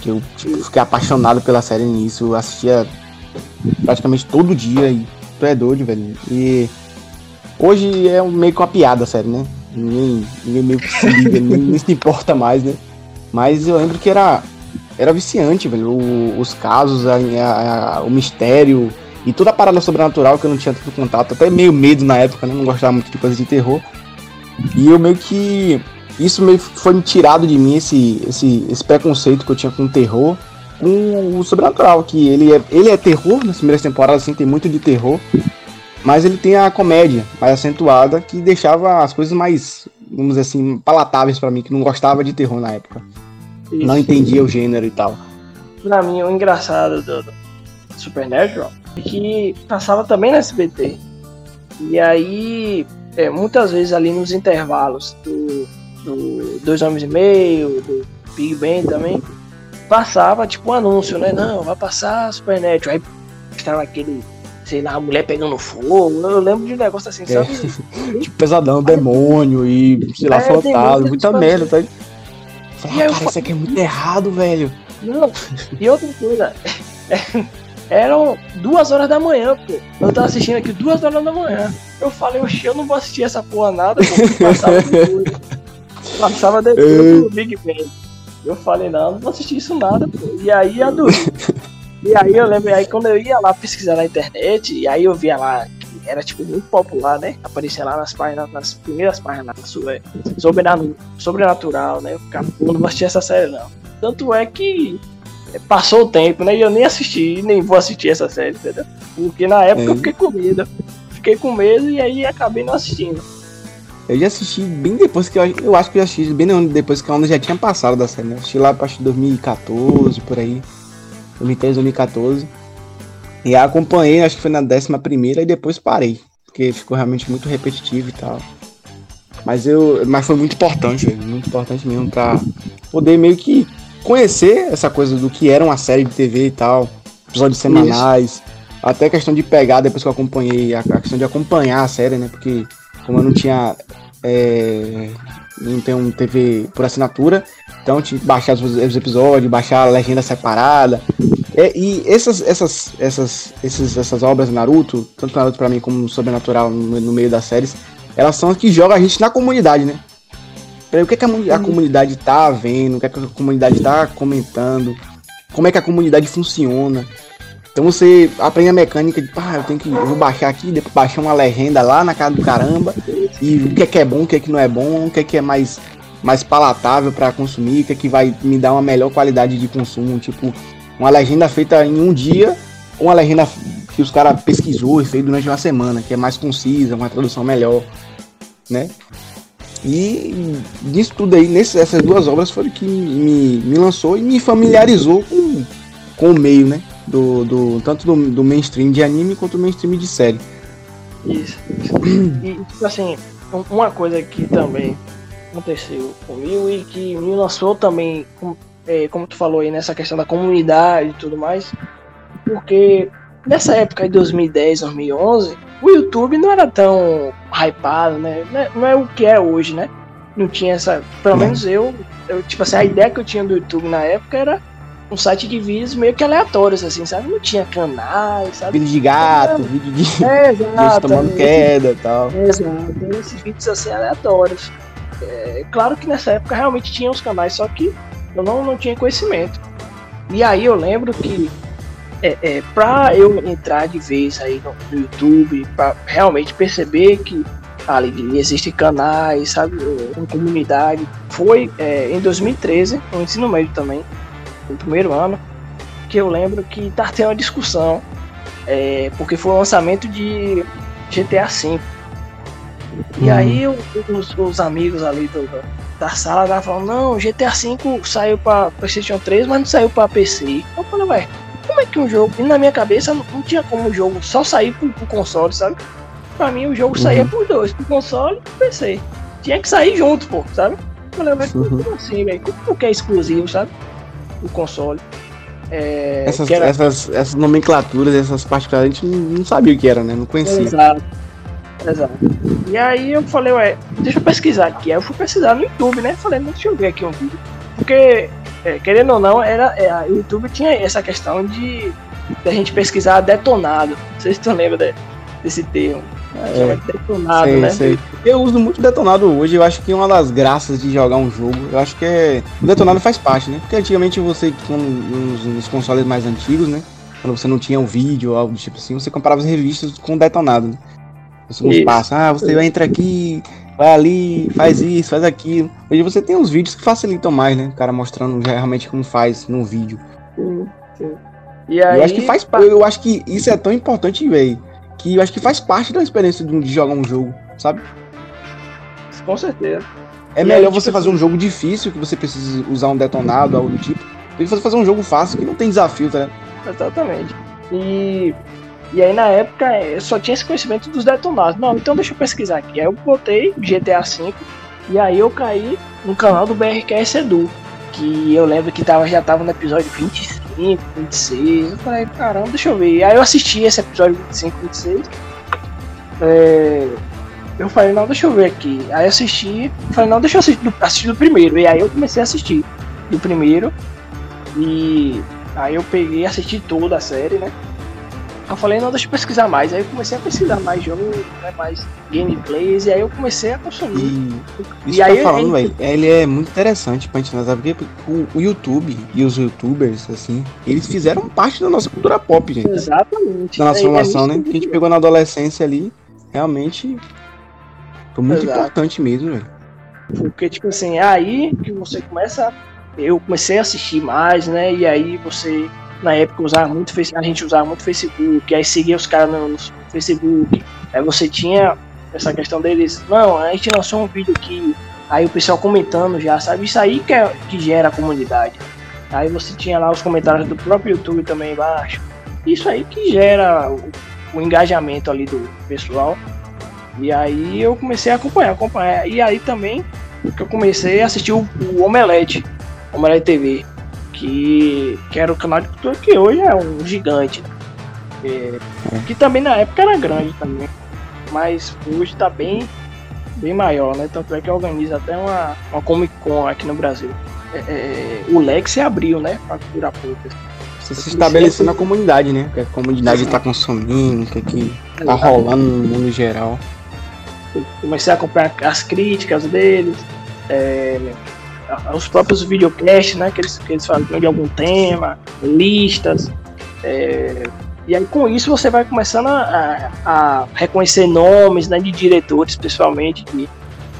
Que eu tipo, fiquei apaixonado pela série nisso, eu assistia praticamente todo dia e tu é doido, velho. E hoje é meio que uma piada a série, né? Ninguém, ninguém meio que se liga, nem, nem se importa mais, né? Mas eu lembro que era era viciante, velho. O- os casos, a- a- a- o mistério e toda a parada sobrenatural que eu não tinha tanto contato, até meio medo na época, né? Não gostava muito de coisa de terror. E eu meio que. Isso meio que foi me tirado de mim, esse, esse, esse preconceito que eu tinha com o terror. com o sobrenatural, que ele é, ele é terror nas primeiras temporadas, assim, tem muito de terror. Mas ele tem a comédia mais acentuada que deixava as coisas mais, vamos dizer assim, palatáveis pra mim, que não gostava de terror na época. Não entendia o gênero e tal. Pra mim, o engraçado do, do Supernatural é que passava também na SBT. E aí, é, muitas vezes ali nos intervalos do, do Dois Homens e Meio, do Big Bang também, passava tipo um anúncio, né? Não, vai passar Supernatural. Aí estava aquele, sei lá, a mulher pegando fogo. Eu lembro de um negócio assim, sabe? Tipo, pesadão, demônio e, sei lá, É, fantasma, muito muita isso merda, tá? Eu cara, fa- isso aqui é muito errado, velho. Não, e outra coisa, eram duas horas da manhã, pô. Eu tava assistindo aqui duas horas da manhã. Eu falei, oxi, eu não vou assistir essa porra nada, pô, passava depois. Do Big Bang. Eu falei, não, não vou assistir isso nada, pô. E aí eu dormi. E aí eu lembro, aí quando eu ia lá pesquisar na internet, e aí eu via lá que era tipo muito popular, né? Aparecia lá nas páginas, nas primeiras páginas sobre, sobre sobrenatural, né? Eu ficava, não vou assistir essa série não. Tanto é que passou o tempo, né? E eu nem assisti, nem vou assistir essa série, entendeu? Porque na época É. eu fiquei com medo. Fiquei com medo e aí acabei não assistindo. Eu já assisti bem depois que eu, eu acho que eu assisti bem depois que a onda já tinha passado da série, né? Eu assisti lá pra acho que 2014, por aí. 2013, 2014. E acompanhei, acho que foi na décima primeira e depois parei. Porque ficou realmente muito repetitivo e tal. Mas eu. Mas foi muito importante, velho, muito importante mesmo pra poder meio que conhecer essa coisa do que era uma série de TV e tal. Episódios semanais. Até questão de pegar, depois que eu acompanhei, a, a questão de acompanhar a série, né? Porque como eu não tinha. é, não tenho um TV por assinatura, então tinha que baixar os, os episódios, baixar a legenda separada. É, e essas, essas, essas, esses, essas obras Naruto, tanto Naruto pra mim como Sobrenatural no, no meio das séries, elas são as que jogam a gente na comunidade, né? Peraí, o que, é que a, a comunidade tá vendo, o que, é que a comunidade tá comentando, como é que a comunidade funciona. Então você aprende a mecânica de, pá, eu tenho que, eu vou baixar aqui, depois baixar uma legenda lá na casa do caramba, e o que é que é bom, o que é que não é bom, o que é que é mais, mais palatável para consumir, o que é que vai me dar uma melhor qualidade de consumo, tipo, uma legenda feita em um dia, ou uma legenda que os caras pesquisou e fez durante uma semana, que é mais concisa, uma tradução melhor, né? E disso tudo aí, nesse, essas duas obras foram que me, me lançou e me familiarizou com, com o meio, né? Do, do, tanto do, do mainstream de anime quanto do mainstream de série. Isso. E, tipo assim, um- uma coisa que também aconteceu comigo e que me lançou também, é, como tu falou aí, nessa questão da comunidade e tudo mais, porque nessa época de 2010, 2011, o YouTube não era tão hypado, né? Não é, não é o que é hoje, né? Não tinha essa. Pelo menos eu, eu, tipo assim, a ideia que eu tinha do YouTube na época era um site de vídeos meio que aleatórios, assim, sabe? Não tinha canais, sabe? Vídeo de gato, vídeo de É, exato. tomando é, queda e tal. Exato, esses vídeos assim aleatórios. É, claro que nessa época realmente tinha os canais, só que eu não, não tinha conhecimento. E aí eu lembro que é, é, pra eu entrar de vez aí no, no YouTube, pra realmente perceber que ali existem canais, sabe, uma comunidade, foi é, em 2013, no ensino médio também, no primeiro ano, que eu lembro que tá tendo uma discussão, é, porque foi o lançamento de GTA V. E Hum. aí os, os amigos ali do- da sala estavam falando, não, GTA V saiu pra Playstation 3, mas não saiu pra PC. Eu falei, ué, como é que um jogo. E na minha cabeça não, não tinha como o jogo só sair pro, pro console, sabe? Pra mim o jogo saía Uhum. por dois, pro console e pro PC. Tinha que sair junto, pô, sabe? Eu falei, mas Uhum. como assim, velho? Como que é exclusivo, sabe? O console. É, Essas, era- essas, essas nomenclaturas, essas particularidades, a gente não, sabia o que era, né? Não conhecia. Exato. Exato. E aí eu falei, ué, deixa eu pesquisar aqui. Aí eu fui pesquisar no YouTube, né? Falei, deixa eu ver aqui um vídeo. Porque, é, querendo ou não, era, é, o YouTube tinha essa questão de, de a gente pesquisar detonado. Não sei se tu lembra de- desse termo. É. Detonado, sei, né? sei. Eu uso muito detonado hoje, eu acho que uma das graças de jogar um jogo, eu acho que é. O detonado faz parte, né? Porque antigamente você, nos, nos consoles mais antigos, né? Quando você não tinha um vídeo ou algo do tipo assim, você comprava as revistas com detonado, né? Uns Isso. passos, ah, você entra aqui, vai ali, faz isso, faz aquilo. Hoje você tem uns vídeos que facilitam mais, né? O cara mostrando realmente como faz no vídeo. Sim. E aí, eu acho que faz. Eu acho que isso é tão importante, velho. Que eu acho que faz parte da experiência de, de jogar um jogo, sabe? Com certeza. É E melhor aí, você tipo fazer assim- um jogo difícil, que você precisa usar um detonado, algo do tipo. Tem que fazer um jogo fácil, que não tem desafio, tá ligado? Exatamente. E, e aí na época eu só tinha esse conhecimento dos detonados. Não, então deixa eu pesquisar aqui. Aí eu botei GTA V e aí eu caí no canal do BRQS Edu. Que eu lembro que tava, já tava no episódio 25, 26. Eu falei, caramba, deixa eu ver. Aí eu assisti esse episódio 25, 26. É, eu falei, não, deixa eu ver aqui. Aí eu assisti, falei, não, deixa eu assistir do, assistir do primeiro. E aí eu comecei a assistir do primeiro. E aí eu peguei assisti toda a série, né? Eu falei, não, deixa eu pesquisar mais. Aí eu comecei a pesquisar mais jogos, né, mais gameplays, e aí eu comecei a consumir. E E isso aí tá falando, ele- velho, ele é muito interessante pra gente analisar, porque o, o YouTube e os youtubers, assim, eles fizeram parte da nossa cultura pop, gente. Exatamente. Da nossa É- é formação, né? isso Que a gente pegou na adolescência ali, realmente foi muito Exato. importante mesmo, velho. Porque, tipo assim, é aí que você começa. Eu comecei a assistir mais, né? E aí você, na época, usava muito a gente usava muito Facebook, aí seguia os caras no, no Facebook. Aí você tinha essa questão deles, não, a gente lançou um vídeo aqui, aí o pessoal comentando já, sabe? Isso aí que, é, que gera a comunidade. Aí você tinha lá os comentários do próprio YouTube também embaixo. Isso aí que gera o, o engajamento ali do pessoal. E aí eu comecei a acompanhar, acompanhar. E aí também que eu comecei a assistir o, o Omelete, Omelete TV, que, que era o canal de cultura que hoje é um gigante. É, que também na época era grande também. Mas hoje tá bem, bem maior, né? Tanto é que organiza até uma, uma Comic Con aqui no Brasil. É, é, o Lex se abriu, né? Pra cultura pop. Você se estabeleceu na comunidade, né? O que a comunidade tá consumindo, o que, que tá rolando no mundo geral. comecei a acompanhar as críticas deles, é, os próprios videocasts, né, que eles, que eles faziam de algum tema, listas, é, e aí com isso você vai começando a, a- reconhecer nomes, né, de diretores, principalmente, que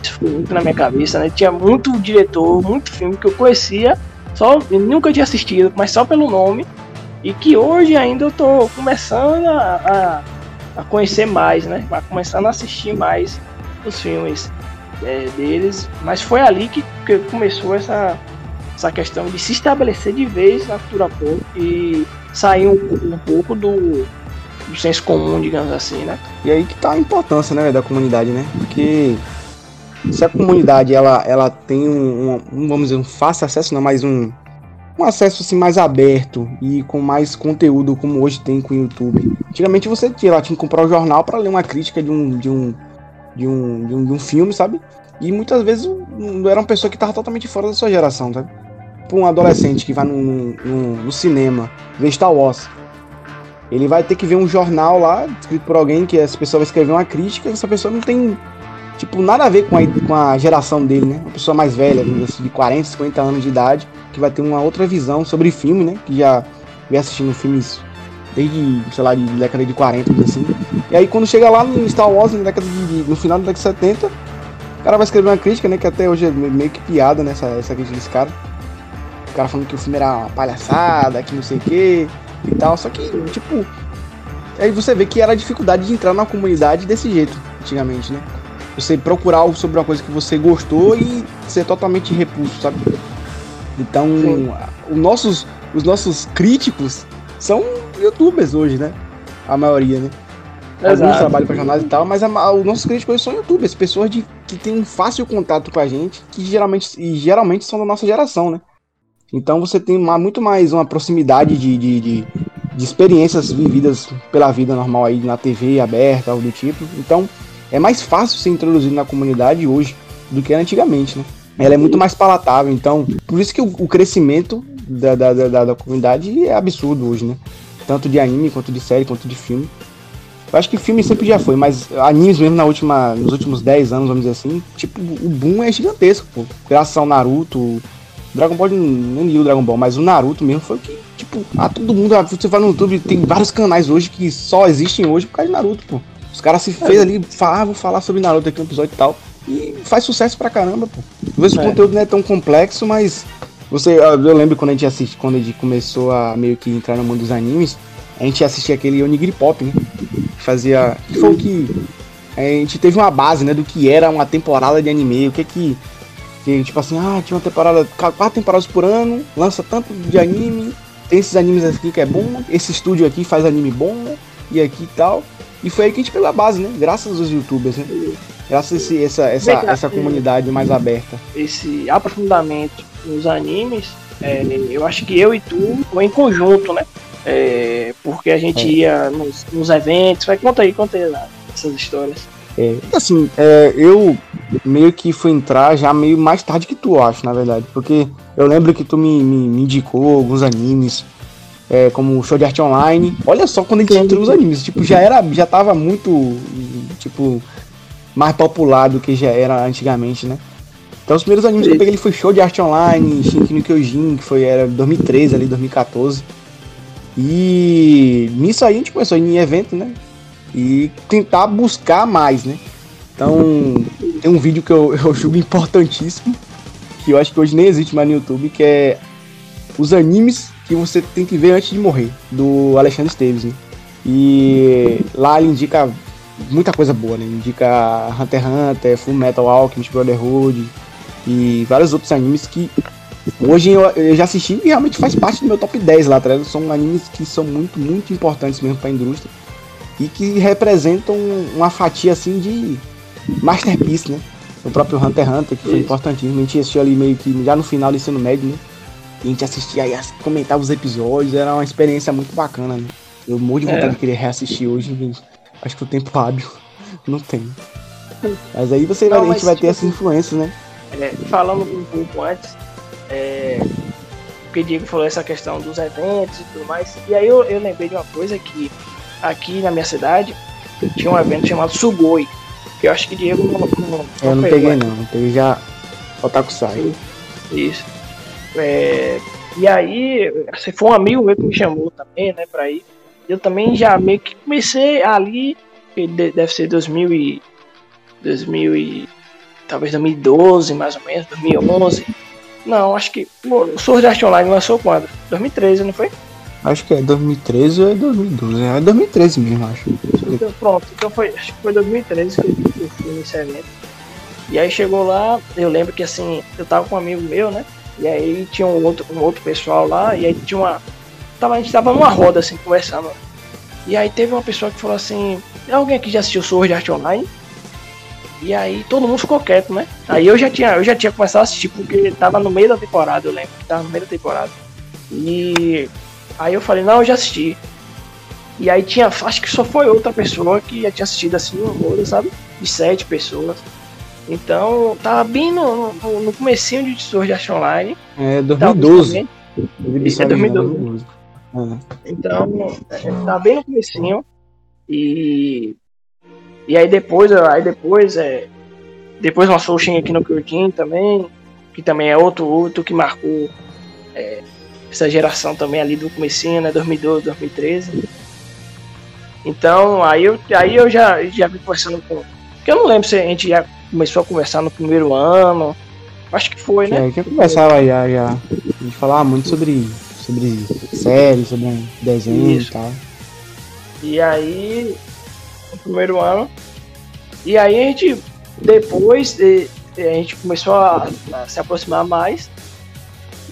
isso ficou muito na minha cabeça, né, tinha muito diretor, muito filme que eu conhecia, só, nunca tinha assistido, mas só pelo nome, e que hoje ainda eu tô começando a, a, a conhecer mais, né, começando a assistir mais os filmes é, deles, mas foi ali que, que começou essa, essa questão de se estabelecer de vez na cultura pop e sair um, um pouco do, do senso comum, digamos assim, né? E aí que tá a importância, né, da comunidade, né? Porque se a comunidade ela, ela tem um, um- um, vamos dizer, um fácil acesso, não, mas um, um acesso assim mais aberto e com mais conteúdo como hoje tem com o YouTube. Antigamente você tinha lá, tinha que comprar o jornal para ler uma crítica de um, de um, de um, de um, de um filme, sabe? E muitas vezes era uma pessoa que tava totalmente fora da sua geração, sabe? Pra um adolescente que vai no, no, no cinema ver Star Wars, ele vai ter que ver um jornal lá, escrito por alguém, que essa pessoa vai escrever uma crítica, e essa pessoa não tem, tipo, nada a ver com a, com a geração dele, né? Uma pessoa mais velha, assim, de 40, 50 anos de idade, que vai ter uma outra visão sobre filme, né? Que já vem assistindo filmes desde, sei lá, de década de 40, vamos dizer assim. E aí quando chega lá no Star Wars, na década de, no final da década de 70, o cara vai escrever uma crítica, né? Que até hoje é meio que piada, né? Essa, essa crítica desse cara. O cara falando que o filme era uma palhaçada, que não sei o que e tal. Só que, tipo, aí você vê que era a dificuldade de entrar na comunidade desse jeito, antigamente, né? Você procurar algo sobre uma coisa que você gostou e ser totalmente repulso, sabe? Então, Sim. os nossos, os nossos críticos são youtubers hoje, né? A maioria, né? Alguns Exato. trabalham para jornais e tal, mas a ma- os nossos críticos hoje são youtubers, pessoas de, que têm um fácil contato com a gente, que geralmente, e geralmente são da nossa geração, né? Então você tem uma- muito mais uma proximidade de, de, de, de experiências vividas pela vida normal aí na TV aberta, algo do tipo. Então é mais fácil ser introduzido na comunidade hoje do que era antigamente, né? Ela é muito mais palatável, então por isso que o, o crescimento da, da, da, da- da comunidade é absurdo hoje, né? Tanto de anime, quanto de série, quanto de filme. Eu acho que filme sempre já foi, mas animes mesmo na última, nos últimos 10 anos, vamos dizer assim, tipo, o boom é gigantesco, pô. Graças ao Naruto, Dragon Ball, nem li o Dragon Ball, mas o Naruto mesmo foi o que, tipo, ah, todo mundo, ah, você vai no YouTube, tem vários canais hoje que só existem hoje por causa de Naruto, pô. Os caras se fez ali, falar, ah, vou falar sobre Naruto aqui no episódio e tal. E faz sucesso pra caramba, pô. Às vezes o É. conteúdo não é tão complexo, mas Você, eu eu lembro quando a gente assiste, quando a gente começou a meio que entrar no mundo dos animes, a gente assistia aquele Onigiri Pop, né? Fazia. Que foi o que. A gente teve uma base, né, do que era uma temporada de anime, o que que. que, tipo assim, ah, tinha uma temporada. quatro temporadas por ano, lança tanto de anime, tem esses animes aqui que é bom, esse estúdio aqui faz anime bom, e aqui e tal. E foi aí que a gente pegou a base, né? Graças aos youtubers, né? Graças a esse- essa, essa, essa comunidade mais aberta. esse aprofundamento nos animes, é, eu acho que eu e tu em conjunto, né? É, porque a gente É. ia nos, nos eventos. Vai, conta aí, conta aí lá, essas histórias. É, assim, é, eu meio que fui entrar já meio mais tarde que tu, acho, na verdade. Porque eu lembro que tu me, me, me indicou alguns animes, é, como o Show de Arte Online. Olha só quando a gente entrou nos animes, tipo, já era, já tava muito, tipo, mais popular do que já era antigamente, né? Então os primeiros animes que eu peguei ele foi Show de Arte Online, Shinki no Kyojin, que foi, era 2013 ali, 2014. E nisso aí a gente começou em evento, né? E tentar buscar mais, né? Então, tem um vídeo que eu, eu julgo importantíssimo, que eu acho que hoje nem existe mais no YouTube, que é os animes que você tem que ver antes de morrer, do Alexandre Esteves, né? E lá ele indica muita coisa boa, né? Indica Hunter x Hunter, Full Metal Alchemist Brotherhood e vários outros animes que hoje eu, eu já assisti e realmente faz parte do meu top 10 lá atrás. São animes que são muito, muito importantes mesmo para a indústria e que representam uma fatia assim de masterpiece, né? O próprio Hunter x Hunter, que foi Isso. importantíssimo. A gente assistiu ali meio que já no final do ensino médio, né? E a gente assistia e comentava os episódios, era uma experiência muito bacana, né? Eu morro de vontade É. de querer reassistir hoje, gente. Acho que o tempo hábil não tem. Mas aí você vai, Não, a gente vai ter tipo essas influências, né? É, falando um pouco antes, é, o Diego falou essa questão dos eventos e tudo mais. E aí eu, eu lembrei de uma coisa que aqui na minha cidade tinha um evento chamado Sugoi. Que eu acho que o Diego não, não, Eu não pegou, peguei né? não, eu peguei já Otaku Sai. Isso. É, e aí, se foi um amigo meu que me chamou também, né, pra ir. Eu também já meio que comecei ali, que de- deve ser 2000 e, 2000 e, talvez 2012, mais ou menos, 2011. Não, acho que pô, o Sword Art Online lançou quando? 2013, não foi? Acho que é 2013 ou é 2012. É 2013 mesmo, acho. Então, pronto, então foi, acho que foi 2013 que eu fui nesse evento. E aí chegou lá, eu lembro que assim, eu tava com um amigo meu, né? E aí tinha um outro, um outro pessoal lá, e aí tinha uma. Tava, a gente tava numa roda assim, conversando. E aí teve uma pessoa que falou assim, "É alguém aqui já assistiu Sword Art Online? E aí todo mundo ficou quieto, né? Aí eu já tinha, eu já tinha começado a assistir, porque tava no meio da temporada, eu lembro, que tava no meio da temporada. E aí eu falei, não, eu já assisti. E aí tinha, acho que só foi outra pessoa que já tinha assistido assim uma roda, sabe? De sete pessoas. Então, tava bem no, no, no comecinho de Sword Art Online. É Tava 2012. também. Exibição É de 2012. 2012. É. Então, é, tava bem no comecinho. E. E aí depois, aí depois é. Depois lançou o Shingeki no Kyojin também, que também é outro, outro que marcou é, essa geração também ali do comecinho, né, 2012, 2013. Então, aí eu, aí eu já, já vim conversando com... Porque eu não lembro se a gente já começou a conversar no primeiro ano, acho que foi, né? É, que eu começava já, já. A gente falava muito sobre, sobre séries, sobre desenho Isso. e tal. E aí, no primeiro ano. E aí a gente, depois, a gente começou a, a se aproximar mais.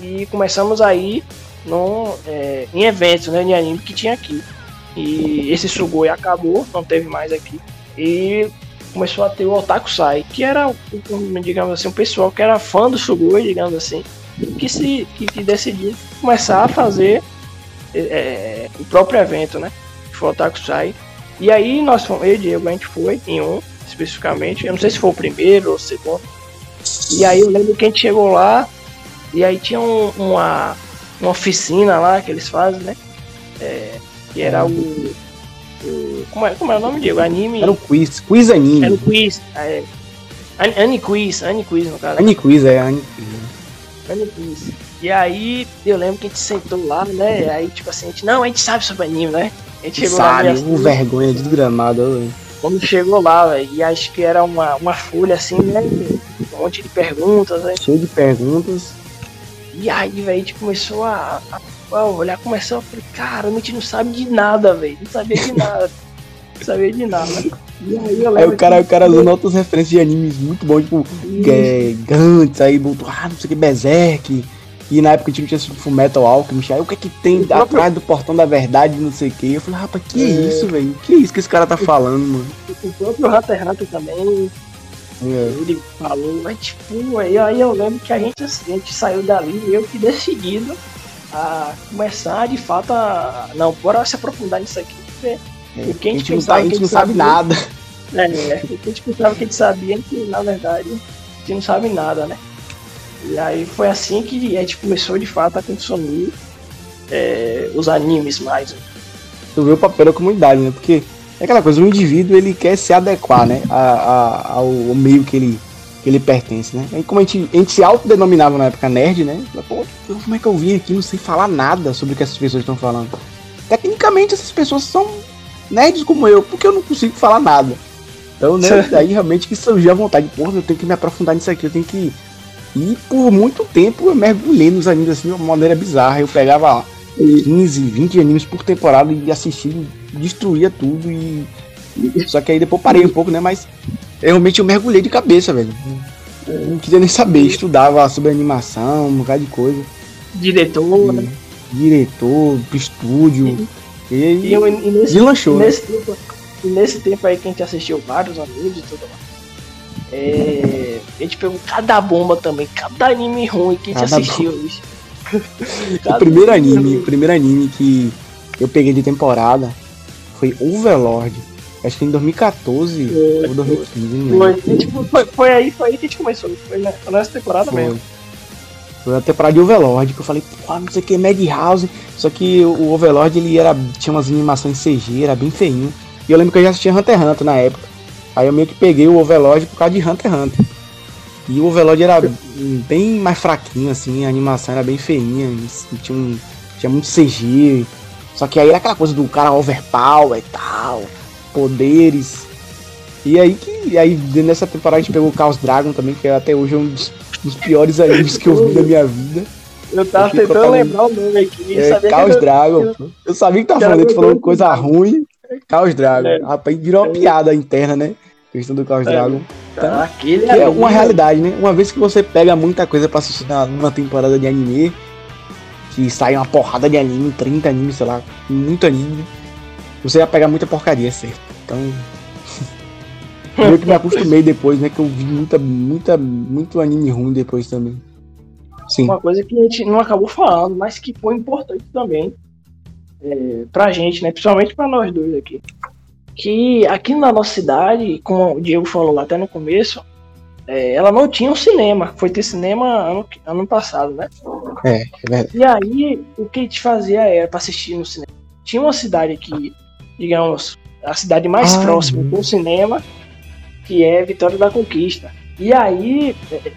E começamos a ir no, eh, em eventos né, de anime que tinha aqui. E esse Sugoi acabou, não teve mais aqui. E começou a ter o Otaku Sai, que era, digamos assim, um pessoal que era fã do Sugoi, digamos assim, que, se, que, que decidiu começar a fazer eh, o próprio evento, né? que foi o Otaku Sai. E aí nós fomos, eu e Diego, a gente foi em um, especificamente. Eu não sei se foi o primeiro ou o segundo. E aí eu lembro que a gente chegou lá, e aí tinha um- uma, uma oficina lá que eles fazem, né? É, que era o. o- como, é, como é o nome, Diego? Anime. Era o quiz, quiz anime. Era o quiz. É, Ani- Aniquiz, Aniquiz no caso. Aniquiz, é, Aniquiz. Aniquiz. E aí eu lembro que a gente sentou lá, né? Aí tipo assim, a gente, não, a gente sabe sobre anime, né? A gente chegou lá Sabe, o assim, vergonha desgramado. ô. quando chegou lá, velho, e acho que era uma, uma folha assim, né? Um monte de perguntas, né? Cheio de perguntas. E aí, velho, a gente começou a, a, a olhar, começou a falar, cara, a gente não sabe de nada, velho. Não sabia de nada. não sabia de nada. E aí, eu Aí o cara, que- o cara usando outras referências de animes muito bons, tipo é, Gantz, aí botou, ah, não sei o que, Berserk. E na época a gente não tinha assistido Full Metal Alchemist. Aí o que é que tem O próprio- atrás do portão da verdade, não sei o que. Eu falei, rapaz, que É. isso, velho? Que isso que esse cara tá falando, mano? O próprio Hunter também, É. ele falou, mas tipo, aí, aí eu lembro que a gente, a gente saiu dali meio que decidido a começar de fato a. Não, bora se aprofundar nisso aqui. Porque É, o que a gente não, tá- a gente não sabia- sabe nada. É, o que a gente pensava que a gente sabia, que na verdade a gente não sabe nada, né? E aí foi assim que a gente começou de fato a consumir é, os animes mais. Tu vê o papel da comunidade, né? Porque é aquela coisa, o indivíduo ele quer se adequar, né? A, a- ao, meio que ele, que ele pertence, né? Aí como a gente, a gente se autodenominava na época nerd, né? Pô, como é que eu vim aqui não sei falar nada sobre o que essas pessoas estão falando? Tecnicamente essas pessoas são nerds como eu, porque eu não consigo falar nada. Então, né, daí realmente que surgiu a vontade, porra, eu tenho que me aprofundar nisso aqui, eu tenho que. E por muito tempo eu mergulhei nos animes assim de uma maneira bizarra. Eu pegava ó, 15, 20 animes por temporada e assistia, e destruía tudo e. Só que aí depois parei um pouco, né? Mas realmente eu mergulhei de cabeça, velho. Eu não queria nem saber, estudava sobre animação, um bocado de coisa. Diretor, né? Diretor, estúdio. E, E, e, eu- e nesse, deslanchou, e né? nesse tempo, e nesse tempo aí que a gente assistiu vários animes e tudo mais. É, a gente pegou cada bomba também, cada anime ruim que a gente Cada assistiu. O primeiro anime o primeiro anime que eu peguei de temporada foi Overlord. Acho que em 2014 Foi, ou 2015, não Foi, tipo, foi, foi aí, foi aí que a gente começou. Foi na- foi nessa temporada Foi. mesmo. Foi a temporada de Overlord, que eu falei, pô, não sei o que, Madhouse. Só que o Overlord, ele era, tinha umas animações CG, era bem feinho. E eu lembro que eu já assistia Hunter x Hunter na época. Aí eu meio que peguei o Overlord por causa de Hunter x Hunter. E o Overlord era bem mais fraquinho, assim, a animação era bem feinha, tinha, um, tinha muito CG. Só que aí era aquela coisa do cara overpower e tal, poderes. E aí que aí nessa temporada a gente pegou o Chaos Dragon também, que até hoje é um dos, dos piores animes que eu vi na minha vida. Eu tava Eu tentando lembrar o nome aqui. É, Chaos Dragon. eu-. Eu sabia que tava falando, ele falou coisa ruim. Chaos Dragon. É. Rapaz, virou uma piada interna, né? A questão do Chaos É. Dragon. Então, Aquele que é uma realidade, né? Uma vez que você pega muita coisa pra assistir numa temporada de anime, que sai uma porrada de anime, 30 animes, sei lá, muito anime, você vai pegar muita porcaria, certo? Então. eu que me acostumei depois, né? Que eu vi muita, muita, muito anime ruim depois também. Sim. Uma coisa que a gente não acabou falando, mas que foi importante também é, pra gente, né? Principalmente pra nós dois aqui. Que aqui na nossa cidade, como o Diego falou lá até no começo, é, ela não tinha um cinema. Foi ter cinema ano, ano passado, né? É, é. E aí, o que a gente fazia era pra assistir no cinema. Tinha uma cidade aqui, digamos, a cidade mais Ah, próxima do cinema, que é Vitória da Conquista. E aí, é,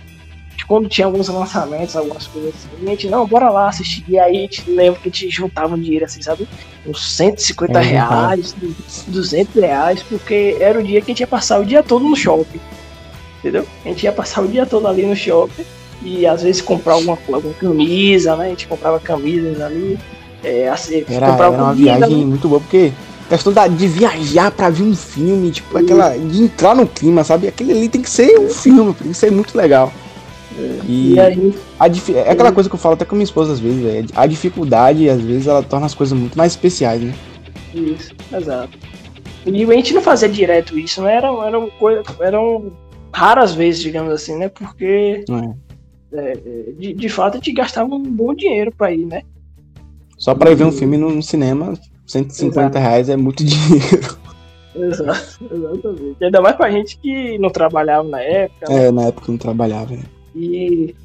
quando tinha alguns lançamentos, algumas coisas assim, a gente, não, bora lá assistir. E aí a gente lembra que a gente juntava um dinheiro assim, sabe? Uns 150 É, reais, 200 reais, porque era o dia que a gente ia passar o dia todo no shopping. Entendeu? A gente ia passar o dia todo ali no shopping e às vezes comprar alguma, alguma camisa, né? A gente comprava camisas ali. É, assim, Era, comprava era uma comida, viagem né? muito boa, porque questão da, de viajar pra ver um filme, tipo, aquela. de entrar no clima, sabe? Aquele ali tem que ser um filme, tem que ser muito legal. E, E aí, a é aquela coisa que eu falo até com minha esposa às vezes, velho. A dificuldade, às vezes, ela torna as coisas muito mais especiais, né? isso, exato. E a gente não fazia direto isso, né? Eram, eram, coisa, eram raras vezes, digamos assim, né? Porque é? é, é, de, de fato a gente gastava um bom dinheiro pra ir, né? Só pra ir ver um filme no, cinema, 150 Exato. reais é muito dinheiro. Exato, exatamente. Ainda mais pra gente que não trabalhava na época, né? É, na época não trabalhava. né? E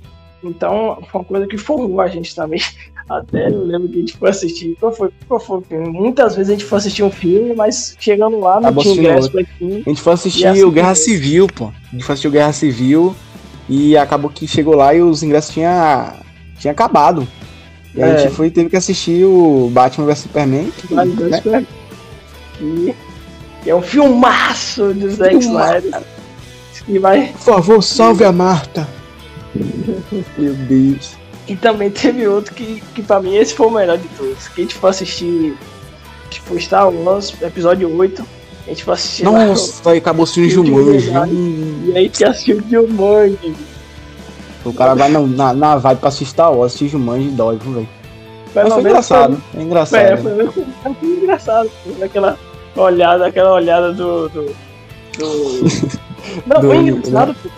então foi uma coisa que formou a gente também. Até eu lembro que a gente foi assistir. Qual foi, qual foi? Muitas vezes a gente foi assistir um filme, mas chegando lá não tinha ingresso pra filme. A gente foi assistir assim o Guerra. Civil, pô. A gente foi assistir o Guerra Civil e acabou que chegou lá e os ingressos tinham tinha acabado. E aí a É. gente foi teve que assistir o Batman vs Superman. que, Mas, né, E e é um filmaço do Zack. Snyder. Vai. Por favor, salve a Marta. Meu Deus. E também teve outro que, que pra mim esse foi o melhor de todos. Que a gente foi assistir, tipo, Star Wars, episódio 8. A gente foi assistir lá Nossa, aí acabou Filme de Jumanji. E aí que assistiu Jumanji. O cara vai na, na, na vibe pra assistir Star Wars, assistir Jumanji dói, velho? Mas foi engraçado. É engraçado. É, foi, foi, foi engraçado. Foi Aquela olhada, aquela olhada do. do, do... Não, Do- foi engraçado, pô.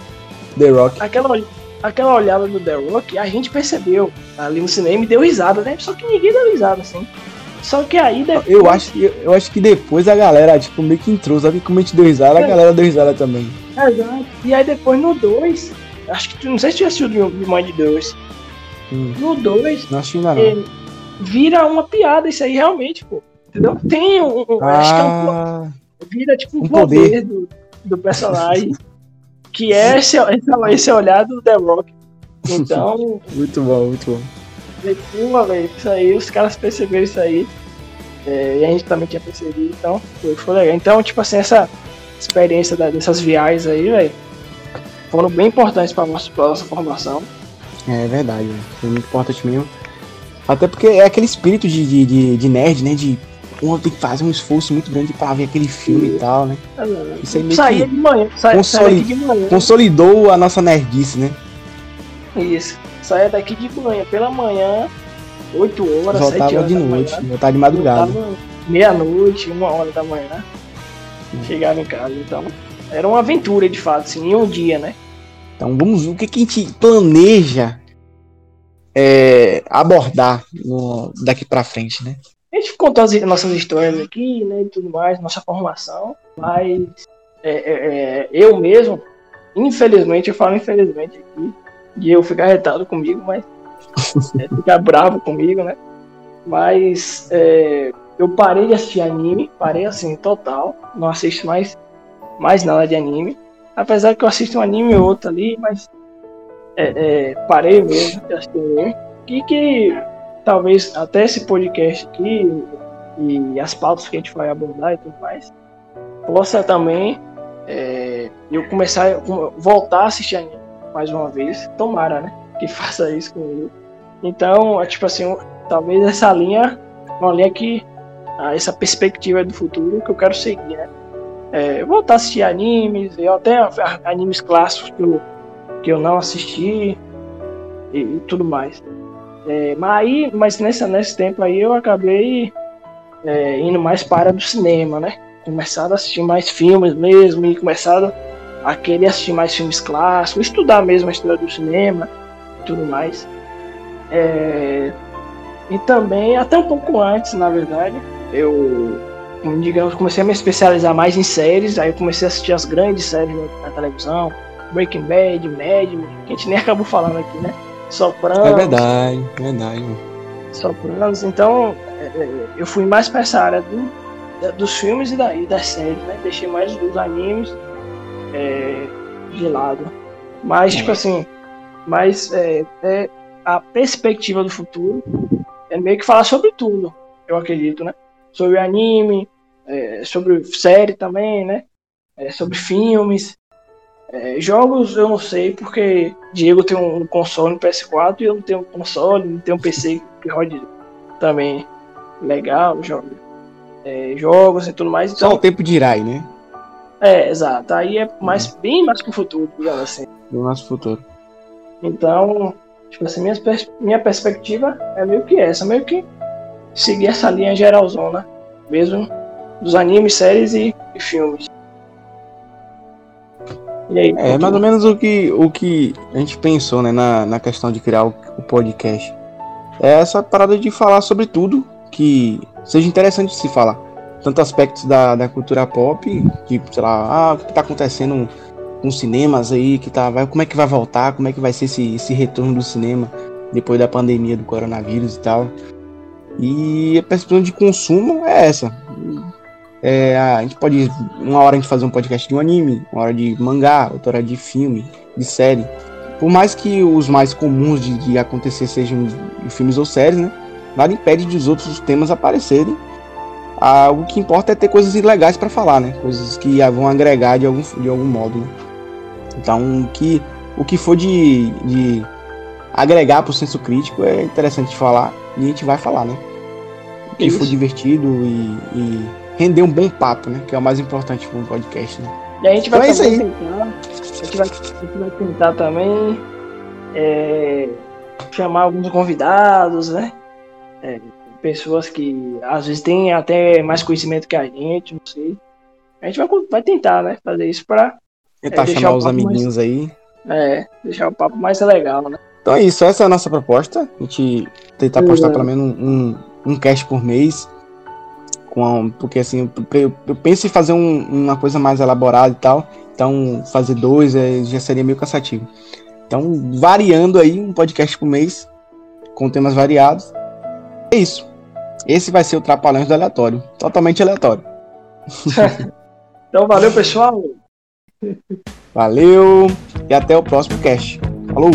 The Rock. aquela, ol- aquela olhada do The Rock, a gente percebeu ali no cinema e deu risada, né? Só que ninguém deu risada, assim. Só que aí depois. Eu acho, que, eu acho que depois a galera, tipo, meio que entrou, sabe? Como a gente deu risada, a É. galera deu risada também. Exato. E aí depois no 2, acho que tu não sei se tu assistiu o Jumanji 2. Hum. No 2, Não assisti é, vira uma piada isso aí realmente, pô. Entendeu? Tem um. um- acho que é um, Ah, vira tipo um, um poder, poder. do, do personagem. que é esse, esse, esse olhar do The Rock. Então, muito bom, muito bom. Pô, velho, isso aí, os caras perceberam isso aí. É, e a gente também tinha percebido, então foi, foi legal. Então, tipo assim, essa experiência da- dessas viagens aí, velho, foram bem importantes pra nossa, pra nossa formação. É verdade, foi muito importante mesmo. Até porque é aquele espírito de, de, de, de nerd, né? De pô, tem que fazer um esforço muito grande pra ver aquele filme e tal, né? Isso aí meio Saía de manhã, saía, consoli- de manhã. consolidou a nossa nerdice, né? Isso. Saía daqui de manhã, pela manhã, 8 horas, 7 Voltava horas de noite, manhã. voltava de madrugada. Meia-noite, uma hora da manhã. Chegava em casa, então. Era uma aventura de fato, assim, em um dia, né? Então vamos ver o que, que a gente planeja é, abordar no- daqui pra frente, né? A gente contou as nossas histórias aqui, né, e tudo mais, nossa formação, mas é, é, é, eu mesmo, infelizmente, eu falo infelizmente aqui, e eu ficar retado comigo, mas é, ficar bravo comigo, né? Mas é, eu parei de assistir anime, parei assim, total, não assisto mais, mais nada de anime, apesar que eu assisto um anime ou outro ali, mas é, é, parei mesmo de assistir anime, e que talvez até esse podcast aqui e as pautas que a gente vai abordar e tudo mais, possa também é, eu começar a voltar a assistir anime mais uma vez. Tomara, né? Que faça isso comigo. Então, é tipo assim, talvez essa linha, uma linha que essa perspectiva do futuro que eu quero seguir, né? É, voltar a assistir animes, eu até animes clássicos que eu, que eu não assisti e, e tudo mais. É, mas aí, mas nessa, nesse tempo aí eu acabei é, indo mais para do cinema, né? Começado a assistir mais filmes mesmo e começado a querer assistir mais filmes clássicos, estudar mesmo a história do cinema tudo mais. É, e também, até um pouco antes, na verdade, eu, digamos, comecei a me especializar mais em séries, aí eu comecei a assistir as grandes séries na, na televisão, Breaking Bad, Mad Men, que a gente nem acabou falando aqui, né? Sopranos. É verdade, é verdade. Sopranos. Então, é, é, eu fui mais pra essa área do- dos filmes e, da, e das séries, né? Deixei mais os animes é, de lado. Mas, tipo assim, mas é, é, a perspectiva do futuro é meio que falar sobre tudo, eu acredito, né? Sobre anime, é, sobre série também, né? É, sobre filmes. É, jogos eu não sei, porque Diego tem um console no PS4 e eu não tenho um console, não tenho um PC que rode também legal, jogo, é, jogos e tudo mais. Só Então, o tempo dirá né? é, exato. Aí é mais, bem mais pro futuro, digamos assim. Do nosso futuro. Então, tipo assim, minha, pers- minha perspectiva é meio que essa, meio que seguir essa linha geralzona, mesmo dos animes, séries e, e filmes. Aí, É mais ou menos o que, o que a gente pensou, né, na, na questão de criar o, o podcast. É essa parada de falar sobre tudo que seja interessante de se falar. Tanto aspectos da, da cultura pop, tipo, sei lá, ah, o que tá acontecendo com os cinemas aí, que tá, vai, como é que vai voltar, como é que vai ser esse, esse retorno do cinema depois da pandemia do coronavírus e tal. E a perspectiva de consumo é essa. É, a gente pode, uma hora a gente fazer um podcast de um anime, uma hora de mangá, outra hora de filme, de série. Por mais que os mais comuns de, de acontecer sejam de filmes ou séries, né? Nada impede de os outros temas aparecerem. Ah, o que importa é ter coisas legais para falar, né? Coisas que vão agregar de algum, de algum modo. né? Então, o que, o que for de, de agregar pro senso crítico, é interessante falar. E a gente vai falar, né? O que Isso. for divertido e, e render um bom papo, né? Que é o mais importante para um podcast, né? E a gente vai Então é tentar. A gente vai, a gente vai tentar também é, chamar alguns convidados, né? É, pessoas que às vezes têm até mais conhecimento que a gente, não sei. A gente vai, vai tentar, né? Fazer isso pra Tentar deixar chamar os papo mais- amiguinhos aí. é, deixar o papo mais legal, né? Então é isso, essa é a nossa proposta. A gente tentar postar É. pelo menos um, um, um cast por mês. Com a- porque assim, eu, eu- penso em fazer um- uma coisa mais elaborada e tal. Então, fazer dois é, já seria meio cansativo. Então, variando aí um podcast por mês, com temas variados. É isso. Esse vai ser o Trapalhões do Aleatório. Totalmente aleatório. Então valeu, pessoal. Valeu e até o próximo cast. Falou!